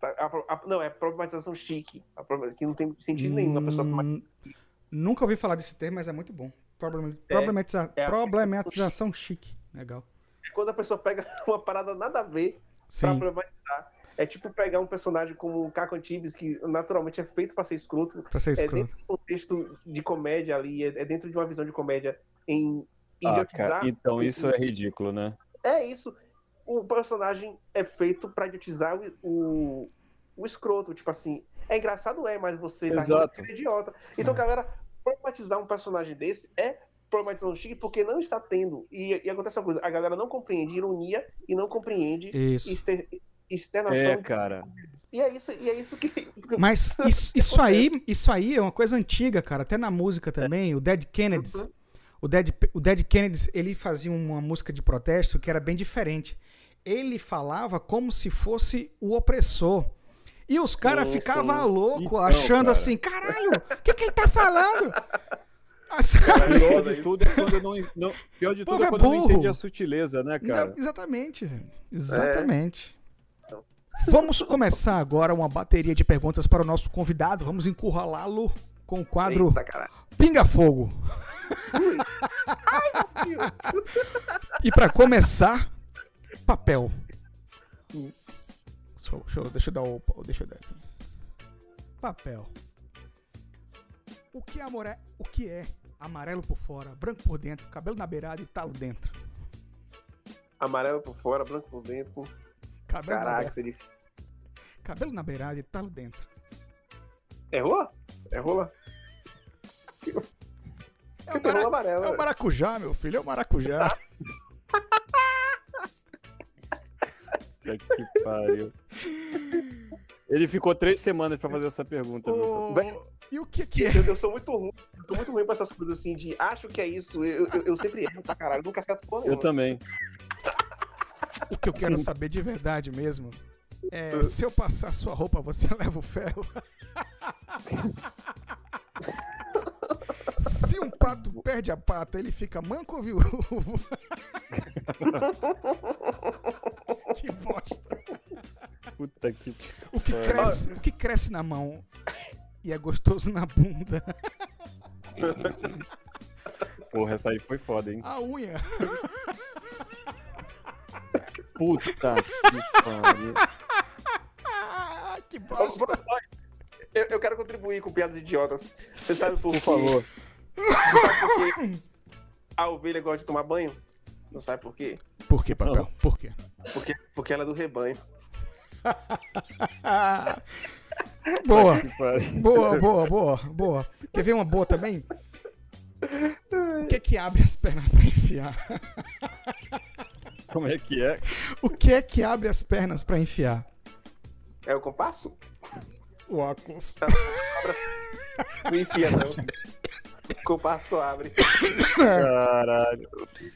tá, a- a- não, é problematização chique. que não tem sentido nenhum a pessoa. Hum, Nunca ouvi falar desse termo, mas é muito bom. Problem- É, problematiza- é Problematização chique. Legal. Quando a pessoa pega uma parada nada a ver pra Sim. problematizar. É tipo pegar um personagem como o Caco Antibes, que naturalmente é feito pra ser escroto. Pra ser É escroto. dentro de um contexto de comédia ali, é, é dentro de uma visão de comédia em Ah, idiotizar. cara, então isso é ridículo, né? É isso. O personagem é feito pra idiotizar o, o, o escroto. Tipo assim, é engraçado, é, mas você tá rindo Exato. porque ele é idiota. Então, galera, problematizar um personagem desse é problematização chique porque não está tendo. E, e acontece uma coisa, a galera não compreende ironia e não compreende Isso. exter- externação. É, cara. E é isso, e é isso que. Mas isso, isso aí, isso aí é uma coisa antiga, cara. Até na música também, o Dead Kennedys. Uhum. O Dead, o Dead Kennedys, ele fazia uma música de protesto que era bem diferente. Ele falava como se fosse o opressor. E os caras ficavam loucos, Então, achando cara. assim, caralho, o que, que ele tá falando? Ah, sabe? Pior de tudo é quando eu não, não- pior de Povo tudo é é quando eu não burro. entendi a sutileza, né, cara? Não, exatamente. É. Exatamente. Vamos começar agora uma bateria de perguntas para o nosso convidado. Vamos encurralá-lo com o quadro Eita. Pinga Fogo. e para começar, papel. Deixa eu, deixa eu- deixa eu dar o. Deixa eu dar aqui. Papel. O que, é amore... o que é amarelo por fora, branco por dentro, cabelo na beirada e talo dentro? Amarelo por fora, branco por dentro. Cabelo, na, Caraca, seria. cabelo na beirada e talo dentro. Errou? Errou lá? É o, mara... amarelo. é o maracujá, meu filho, é o maracujá. Que pariu. Ele ficou três semanas pra fazer essa pergunta. Velho. E o que, que é? Eu, eu sou muito ruim. Eu muito ruim pra essas coisas assim de acho que é isso. Eu, eu, eu sempre erro pra caralho. Nunca acerto porra Eu também. O que eu quero saber de verdade mesmo é se eu passar sua roupa, você leva o ferro. Se um pato perde a pata, ele fica manco ou viúvo? que bosta. Puta que. O que, pariu. cresce, o que cresce na mão e é gostoso na bunda? Porra, essa aí foi foda, hein? A unha. Puta que pariu. Que bosta. Eu, eu quero contribuir com piadas idiotas. Você sabe por, Por favor. Você sabe por quê? A ovelha gosta de tomar banho? Não sabe por quê? Por que, papel? Por quê? Porque, porque ela é do rebanho. Boa. Boa, boa, boa, boa. Quer ver uma boa também? O que é que abre as pernas pra enfiar? Como é que é? O que é que abre as pernas pra enfiar? É o compasso? O óculos. Não enfia, não. O compasso só abre. Caralho.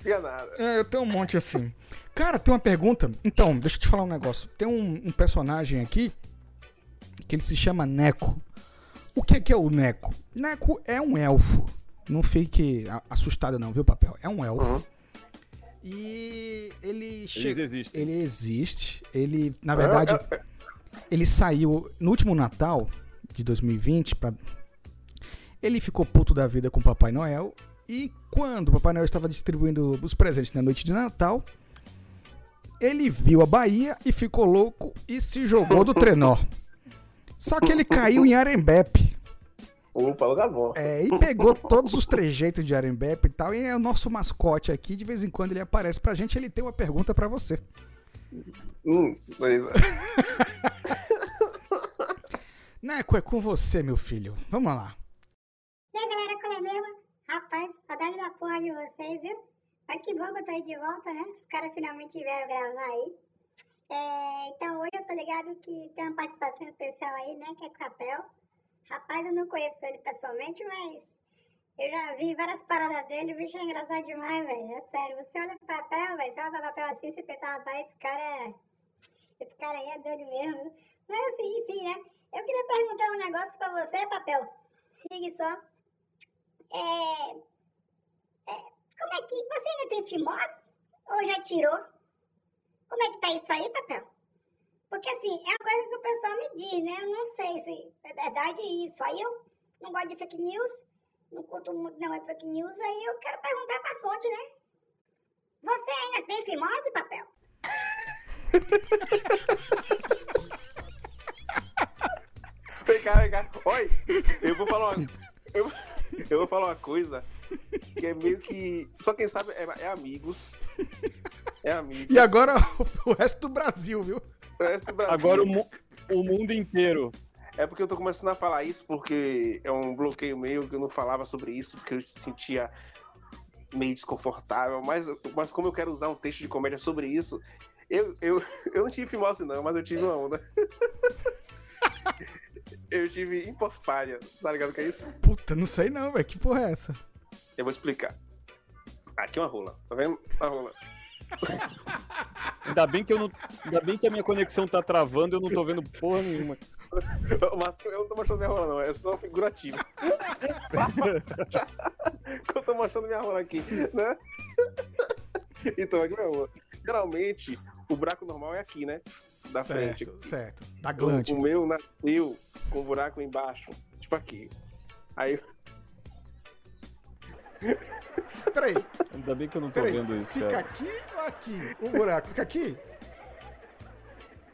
Não nada. É, eu tenho um monte assim. Cara, tem uma pergunta. Então, deixa eu te falar um negócio. Tem um, um personagem aqui que ele se chama Neco. O que, que é o Neco? Neco é um elfo. Não fique assustado não, viu, papel? É um elfo. Uhum. E ele chega. Ele existe. Ele, na verdade, ele saiu no último Natal de 2020 pra... Ele ficou puto da vida com o Papai Noel e quando o Papai Noel estava distribuindo os presentes na noite de Natal, ele viu a Bahia e ficou louco e se jogou do trenó. Só que ele caiu em Arembepe. Opa, lugar bom. É, e pegou todos os trejeitos de Arembepe e tal, e é o nosso mascote aqui, de vez em quando ele aparece pra gente, ele tem uma pergunta pra você. Hum, beleza. Neco, é com você, meu filho. Vamos lá. E aí, galera, qual é mesmo? Rapaz, saudade da porra de vocês, viu? Mas que bom que eu tô aí de volta, né? Os caras finalmente vieram gravar aí. É, então, hoje eu tô ligado que tem uma participação especial aí, né? Que é Capel. Rapaz, eu não conheço ele pessoalmente, mas eu já vi várias paradas dele. O bicho é engraçado demais, velho. É sério. Você olha pro papel, velho. Você olha pro papel assim, você pensa, rapaz, esse cara é. Esse cara aí é doido mesmo. Mas assim, enfim, né? Eu queria perguntar um negócio pra você, papel. Siga só. É, é, como é que. Você ainda tem fimose? Ou já tirou? Como é que tá isso aí, papel? Porque assim, é uma coisa que o pessoal me diz, né? Eu não sei se é verdade isso. Aí eu não gosto de fake news, não curto muito não é fake news, aí eu quero perguntar pra fonte, né? Você ainda tem fimose, papel? Vem cá, vem cá. Oi, eu vou falar eu, eu vou falar uma coisa que é meio que. Só quem sabe é, é amigos. É amigos. E agora o resto do Brasil, viu? O resto do Brasil. Agora o, mu- o mundo inteiro. É porque eu tô começando a falar isso porque é um bloqueio meio que eu não falava sobre isso, porque eu sentia meio desconfortável, mas, mas como eu quero usar um texto de comédia sobre isso, eu, eu, eu não tive fimose não, mas eu tive uma onda. eu tive impospalha, tá ligado o que é isso? Puta, não sei não, velho. Que porra é essa? Eu vou explicar. Aqui é uma rola, tá vendo? Uma rola. Ainda bem que eu não. Ainda bem que a minha conexão tá travando, eu não tô vendo porra nenhuma. Mas eu não tô mostrando minha rola não, é só figurativo. eu tô mostrando minha rola aqui, né? Então, aqui é minha rola. Geralmente, o buraco normal é aqui, né? Da frente. Certo, certo. Da glande. o meu nasceu com o buraco embaixo, tipo aqui. Aí, Peraí, Ainda bem que eu não tô peraí. vendo isso. Fica cara. aqui ou aqui? O buraco fica aqui?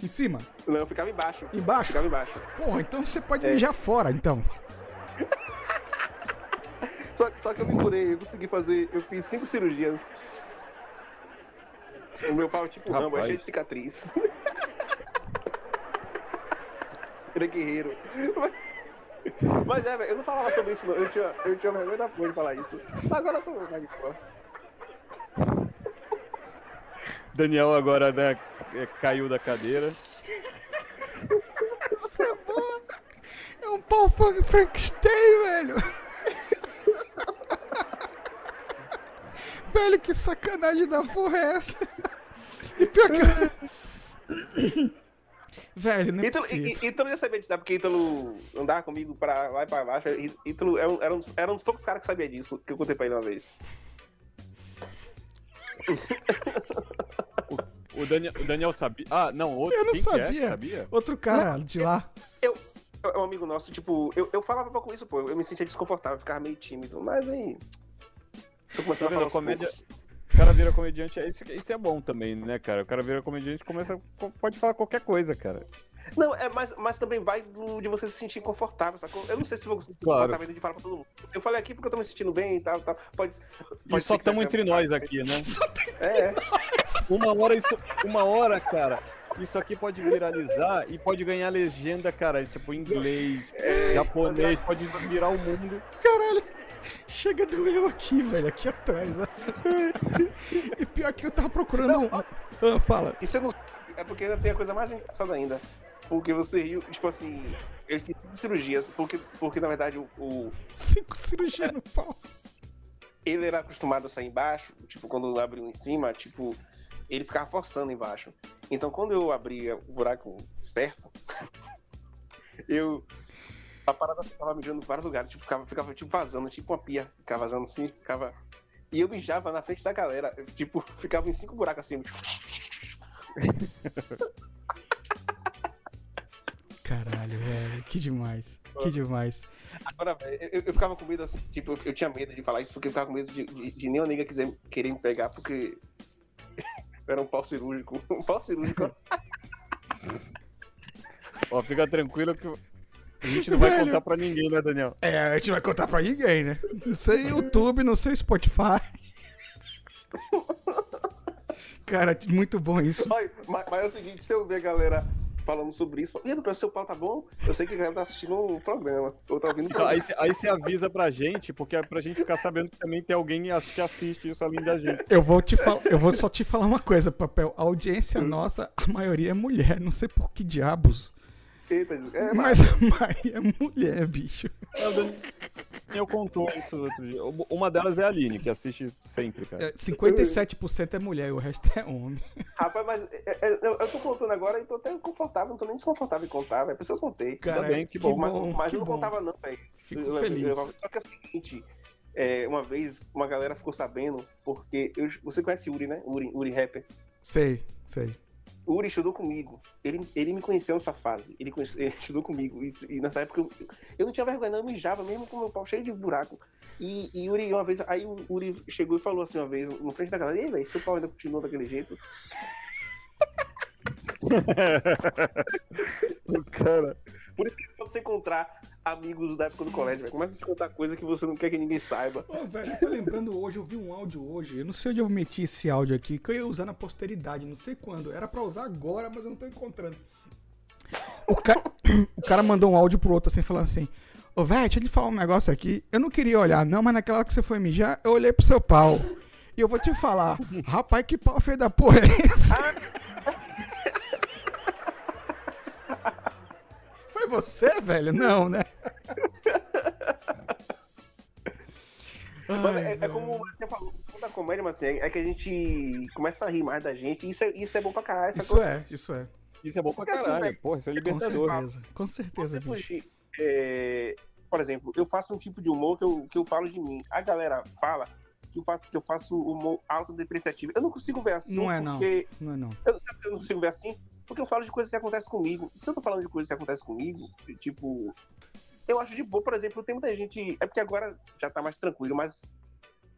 Em cima? não, eu ficava embaixo. Embaixo? Ficava embaixo. Porra, então você pode É. mijar fora, então. Só, só que eu me curei, eu consegui fazer. Eu fiz cinco cirurgias. O meu pau é tipo. Rambo, é cheio de cicatriz. Ele é guerreiro. Mas, mas é, velho, eu não falava sobre isso, não. Eu tinha, eu tinha vergonha da porra de falar isso. Agora eu tô mais de boa. Daniel agora né, é, caiu da cadeira. Isso é bom. É um pau Frankenstein, velho. velho, que sacanagem da porra é essa? E pior que eu... Velho, não é Ítalo, possível. Ítalo ia saber disso, sabe? Porque Ítalo andava comigo pra lá e pra baixo. Ítalo era um, era um dos- era um dos poucos caras que sabia disso, que eu contei pra ele uma vez. O Daniel, o Daniel sabia. Ah, não, outro. Eu não quem que é? sabia. sabia? Outro cara de lá. Eu, é um amigo nosso, tipo, eu, eu falava pouco isso, pô. Eu me sentia desconfortável, ficava meio tímido. Mas aí. Tô começando Tá a vendo? falar A comédia- poucos. O cara vira comediante, é isso, isso é bom também, né, cara? O cara vira comediante e começa. Pode falar qualquer coisa, cara. Não, é, mas, mas também vai do- de você se sentir confortável, sacou? Eu não sei se vou se sentir Claro. confortável de falar pra todo mundo. Eu falei aqui porque eu tô me sentindo bem e tal, tal. Pode. E pode só ser que estamos entre nós aqui, né? É. Uma hora isso. Uma hora, cara. Isso aqui pode viralizar e pode ganhar legenda, cara. Tipo, inglês, japonês, pode virar o mundo. Caralho. Chega doeu aqui, velho, aqui atrás. ó. E pior que eu tava procurando um... Ah, fala. E você não. É porque ainda tem a coisa mais engraçada ainda. Porque você riu, tipo assim. Eu fiz cinco cirurgias, porque, porque na verdade o, o- Cinco cirurgias no pau. ele era acostumado a sair embaixo, tipo, quando abriu em cima, tipo, ele ficava forçando embaixo. Então quando eu abria o buraco certo, eu. A parada ficava mijando em vários lugares, tipo, ficava, ficava tipo vazando, tipo uma pia, ficava vazando assim, ficava. E eu mijava na frente da galera, eu, tipo, ficava em cinco buracos assim. Caralho, velho, que demais. Que demais. Agora, velho, eu, eu ficava com medo assim, tipo, eu, eu tinha medo de falar isso porque eu ficava com medo de, de, de nenhuma nega quiser, querer me pegar, porque eu era um pau cirúrgico. Um pau cirúrgico. Ó, fica tranquilo que. A gente não vai Velho. contar pra ninguém, né, Daniel? É, a gente não vai contar pra ninguém, né? Não sei YouTube, não sei Spotify. Cara, muito bom isso. Mas, mas- é o seguinte, se eu ver a galera falando sobre isso, e o seu pau tá bom? Eu sei que a galera tá assistindo o programa. Ou tá ouvindo o aí, programa. você- aí você avisa pra gente, porque é pra gente ficar sabendo que também tem alguém que assiste isso além da gente. Eu vou te falar, eu vou só te falar uma coisa, papel. A audiência nossa, a maioria é mulher. Não sei por que diabos. Eita, é, Mas a maioria é mulher, bicho. É, Daniel contou isso outro dia. Uma delas é a Aline, que assiste sempre, cara. É, 57% é mulher e o resto é homem. Rapaz, mas é, é, eu, eu tô contando agora e tô até confortável, não tô nem desconfortável em contar, velho. Por isso eu contei. Cara, Ainda bem, que Mas, bom, mas que eu não bom. contava, não, velho. Fico Eu- eu- feliz. eu- só que é o seguinte, é, uma vez uma galera ficou sabendo, porque eu- você conhece Uri, né? Uri, Uri Rapper. Sei, sei. Uri estudou comigo. Ele, ele me conheceu nessa fase. Ele, conhece- ele estudou comigo. E, e nessa época eu, eu não tinha vergonha, não. Eu mijava mesmo com meu pau cheio de buraco. E, e Uri, uma vez. Aí o Uri chegou e falou assim uma vez, no frente da galera: Ei, velho, seu pau ainda continua daquele jeito. O cara. Por isso que quando você encontrar amigos da época do colégio, velho, começa a te contar coisa que você não quer que ninguém saiba. Ô, velho, eu tô lembrando hoje, eu vi um áudio hoje. Eu não sei onde eu meti esse áudio aqui, que eu ia usar na posteridade, não sei quando. Era pra usar agora, mas eu não tô encontrando. O, ca... o cara mandou um áudio pro outro assim, falando assim: Ô, velho, deixa eu te falar um negócio aqui. Eu não queria olhar, não, mas naquela hora que você foi mijar, eu olhei pro seu pau. E eu vou te falar, rapaz, que pau feio da porra é esse? Foi você, velho? Não, né? Mano, é, é como você falou, da comédia, mas assim, é, é que a gente começa a rir mais da gente. e Isso é, isso é bom pra caralho. essa Isso coisa- é, isso é. Isso é bom pra Porque assim, caralho. velho, Porra, isso é Com libertador. certeza, com certeza, Você bicho. fugir, é, por exemplo, eu faço um tipo de humor que eu, que eu falo de mim. A galera fala que eu faço, que eu faço humor autodepreciativo. Eu não consigo ver assim, Não é, não. porque. Não é, não. Eu, sabe por que eu não consigo ver assim? Porque eu falo de coisas que acontecem comigo. Se eu tô falando de coisas que acontecem comigo, tipo. Eu acho de boa, por exemplo, tem muita gente. É porque agora já tá mais tranquilo, mas.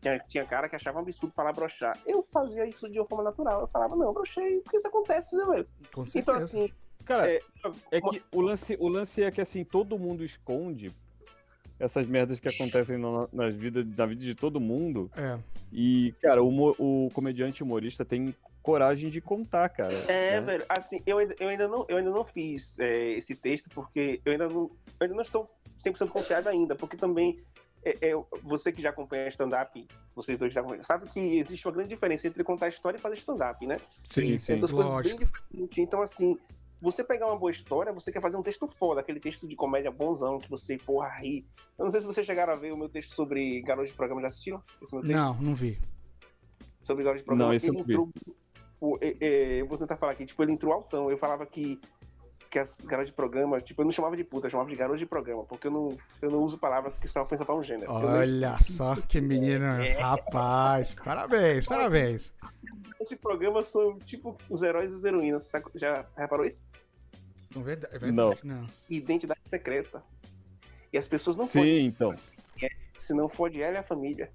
Tinha, tinha cara que achava um absurdo falar brochar. Eu fazia isso de uma forma natural. Eu falava, não, brochei, porque isso acontece, né, velho? Com Então, assim. Cara, é, É que o lance, o lance é que assim, todo mundo esconde essas merdas que acontecem na, nas vidas, na vida de todo mundo. É. E, cara, o, o comediante humorista tem coragem de contar, cara. É, né? velho, assim, eu ainda, eu ainda, não, eu ainda não fiz é, esse texto porque eu ainda não, eu ainda não estou 100% confiado ainda, porque também é, é, você que já acompanha stand-up, vocês dois já acompanham, sabe que existe uma grande diferença entre contar história e fazer stand-up, né? Sim, São sim, duas coisas bem diferentes. Então, assim, você pegar uma boa história, você quer fazer um texto foda, aquele texto de comédia bonzão, que você, porra, ri. Eu não sei se vocês chegaram a ver o meu texto sobre garoto de programa, já assistiram? Esse meu texto? Não, não vi. sobre garoto de programa. Não, esse eu não vi. Entrou. o- é, é, eu vou tentar falar aqui, tipo, ele entrou altão. Eu falava que, que as garotas de programa, tipo, eu não chamava de puta, eu chamava de garoto de programa, porque eu não, eu não uso palavras que são ofensa pra um gênero. Eu não- Olha só que menino. Rapaz, parabéns, parabéns. Garotos de programa são tipo os heróis e as heroínas. sabe? Já reparou isso? Não, verdade, é verdade, Não. não. Identidade secreta. E as pessoas não Sim, podem, então. se não for de ela e a família.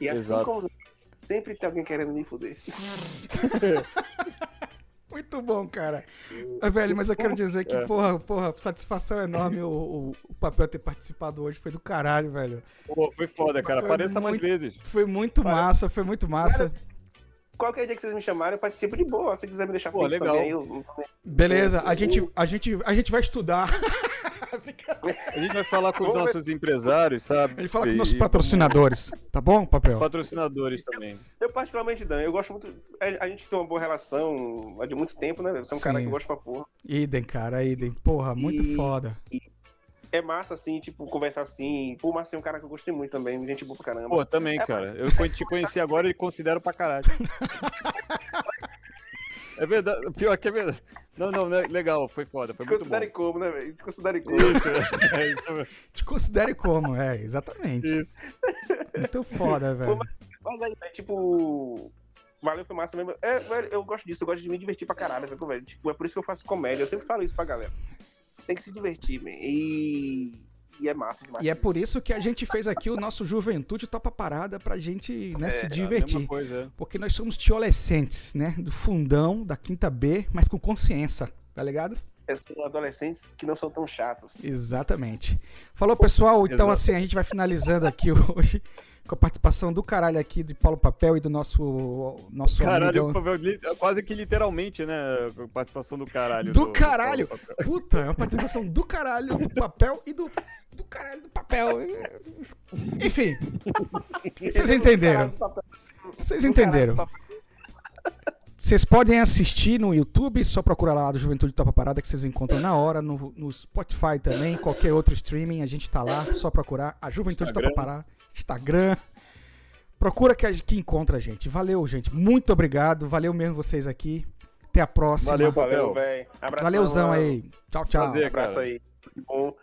E assim Exato. como sempre tem alguém querendo me fuder. Muito bom, cara. Ah, velho, mas eu quero dizer que, É. porra, porra, satisfação enorme o, o, o papel ter participado hoje. Foi do caralho, velho. Pô, foi foda, cara. Foi Apareça mais muito- vezes. Foi muito massa, foi muito massa. Qualquer dia que vocês me chamarem, eu participo de boa. Se quiser me deixar Pô, legal. também, eu, Beleza, a gente, a gente, a gente vai estudar. A gente vai falar com os nossos empresários, sabe? A gente fala com E- nossos patrocinadores. Tá bom, papel? Patrocinadores também. Eu particularmente, Dan, eu gosto muito. A, a gente tem uma boa relação há de muito tempo, né? Você é um cara Sim. que gosta pra porra. Idem, cara, idem. Porra, muito E- foda. É massa, assim, tipo, conversar assim. Pô, Marcinho é um cara que eu gostei muito também, gente boa pra caramba. Pô, também, É, cara. Eu te conheci agora e considero pra caralho. É verdade. Pior que é verdade. Não, não, né? legal, foi foda, foi Te muito bom. considere como, né, velho? Te considere como. Isso, é isso mesmo. Te considere como, é, exatamente. Isso. Muito foda, velho. Mas aí, é, tipo. Valeu, foi massa mesmo. É, velho, eu gosto disso, eu gosto de me divertir pra caralho, sabe, velho? Tipo, é por isso que eu faço comédia. Eu sempre falo isso pra galera. Tem que se divertir, man. E. E é massa demais. E é por isso que a gente fez aqui o nosso Juventude Topa Parada pra gente né, se É, a divertir. mesma coisa, é. Porque nós somos tiolescentes, né? Do fundão, da quinta B, mas com consciência, tá ligado? são adolescentes que não são tão chatos. Exatamente. Falou, pessoal. Então, Exato. assim, a gente vai finalizando aqui hoje com a participação do caralho aqui de Paulo Papel e do nosso, nosso Caralho, amigão. quase que literalmente, né? a Participação do caralho. Do caralho! Puta, é uma participação do caralho do papel e do, do caralho do papel. Enfim. Vocês entenderam. Vocês entenderam. Vocês podem assistir no YouTube, só procura lá do Juventude Topa Parada que vocês encontram na hora, no, no Spotify também, qualquer outro streaming, a gente tá lá, só procurar a Juventude Instagram. Topa Parada, Instagram. Procura que, a- que encontra a gente. Valeu, gente. Muito obrigado. Valeu mesmo vocês aqui. Até a próxima. Valeu, Valeu, velho. Valeuzão mano. aí. Tchau, tchau. Prazer. Abraço aí. Bom.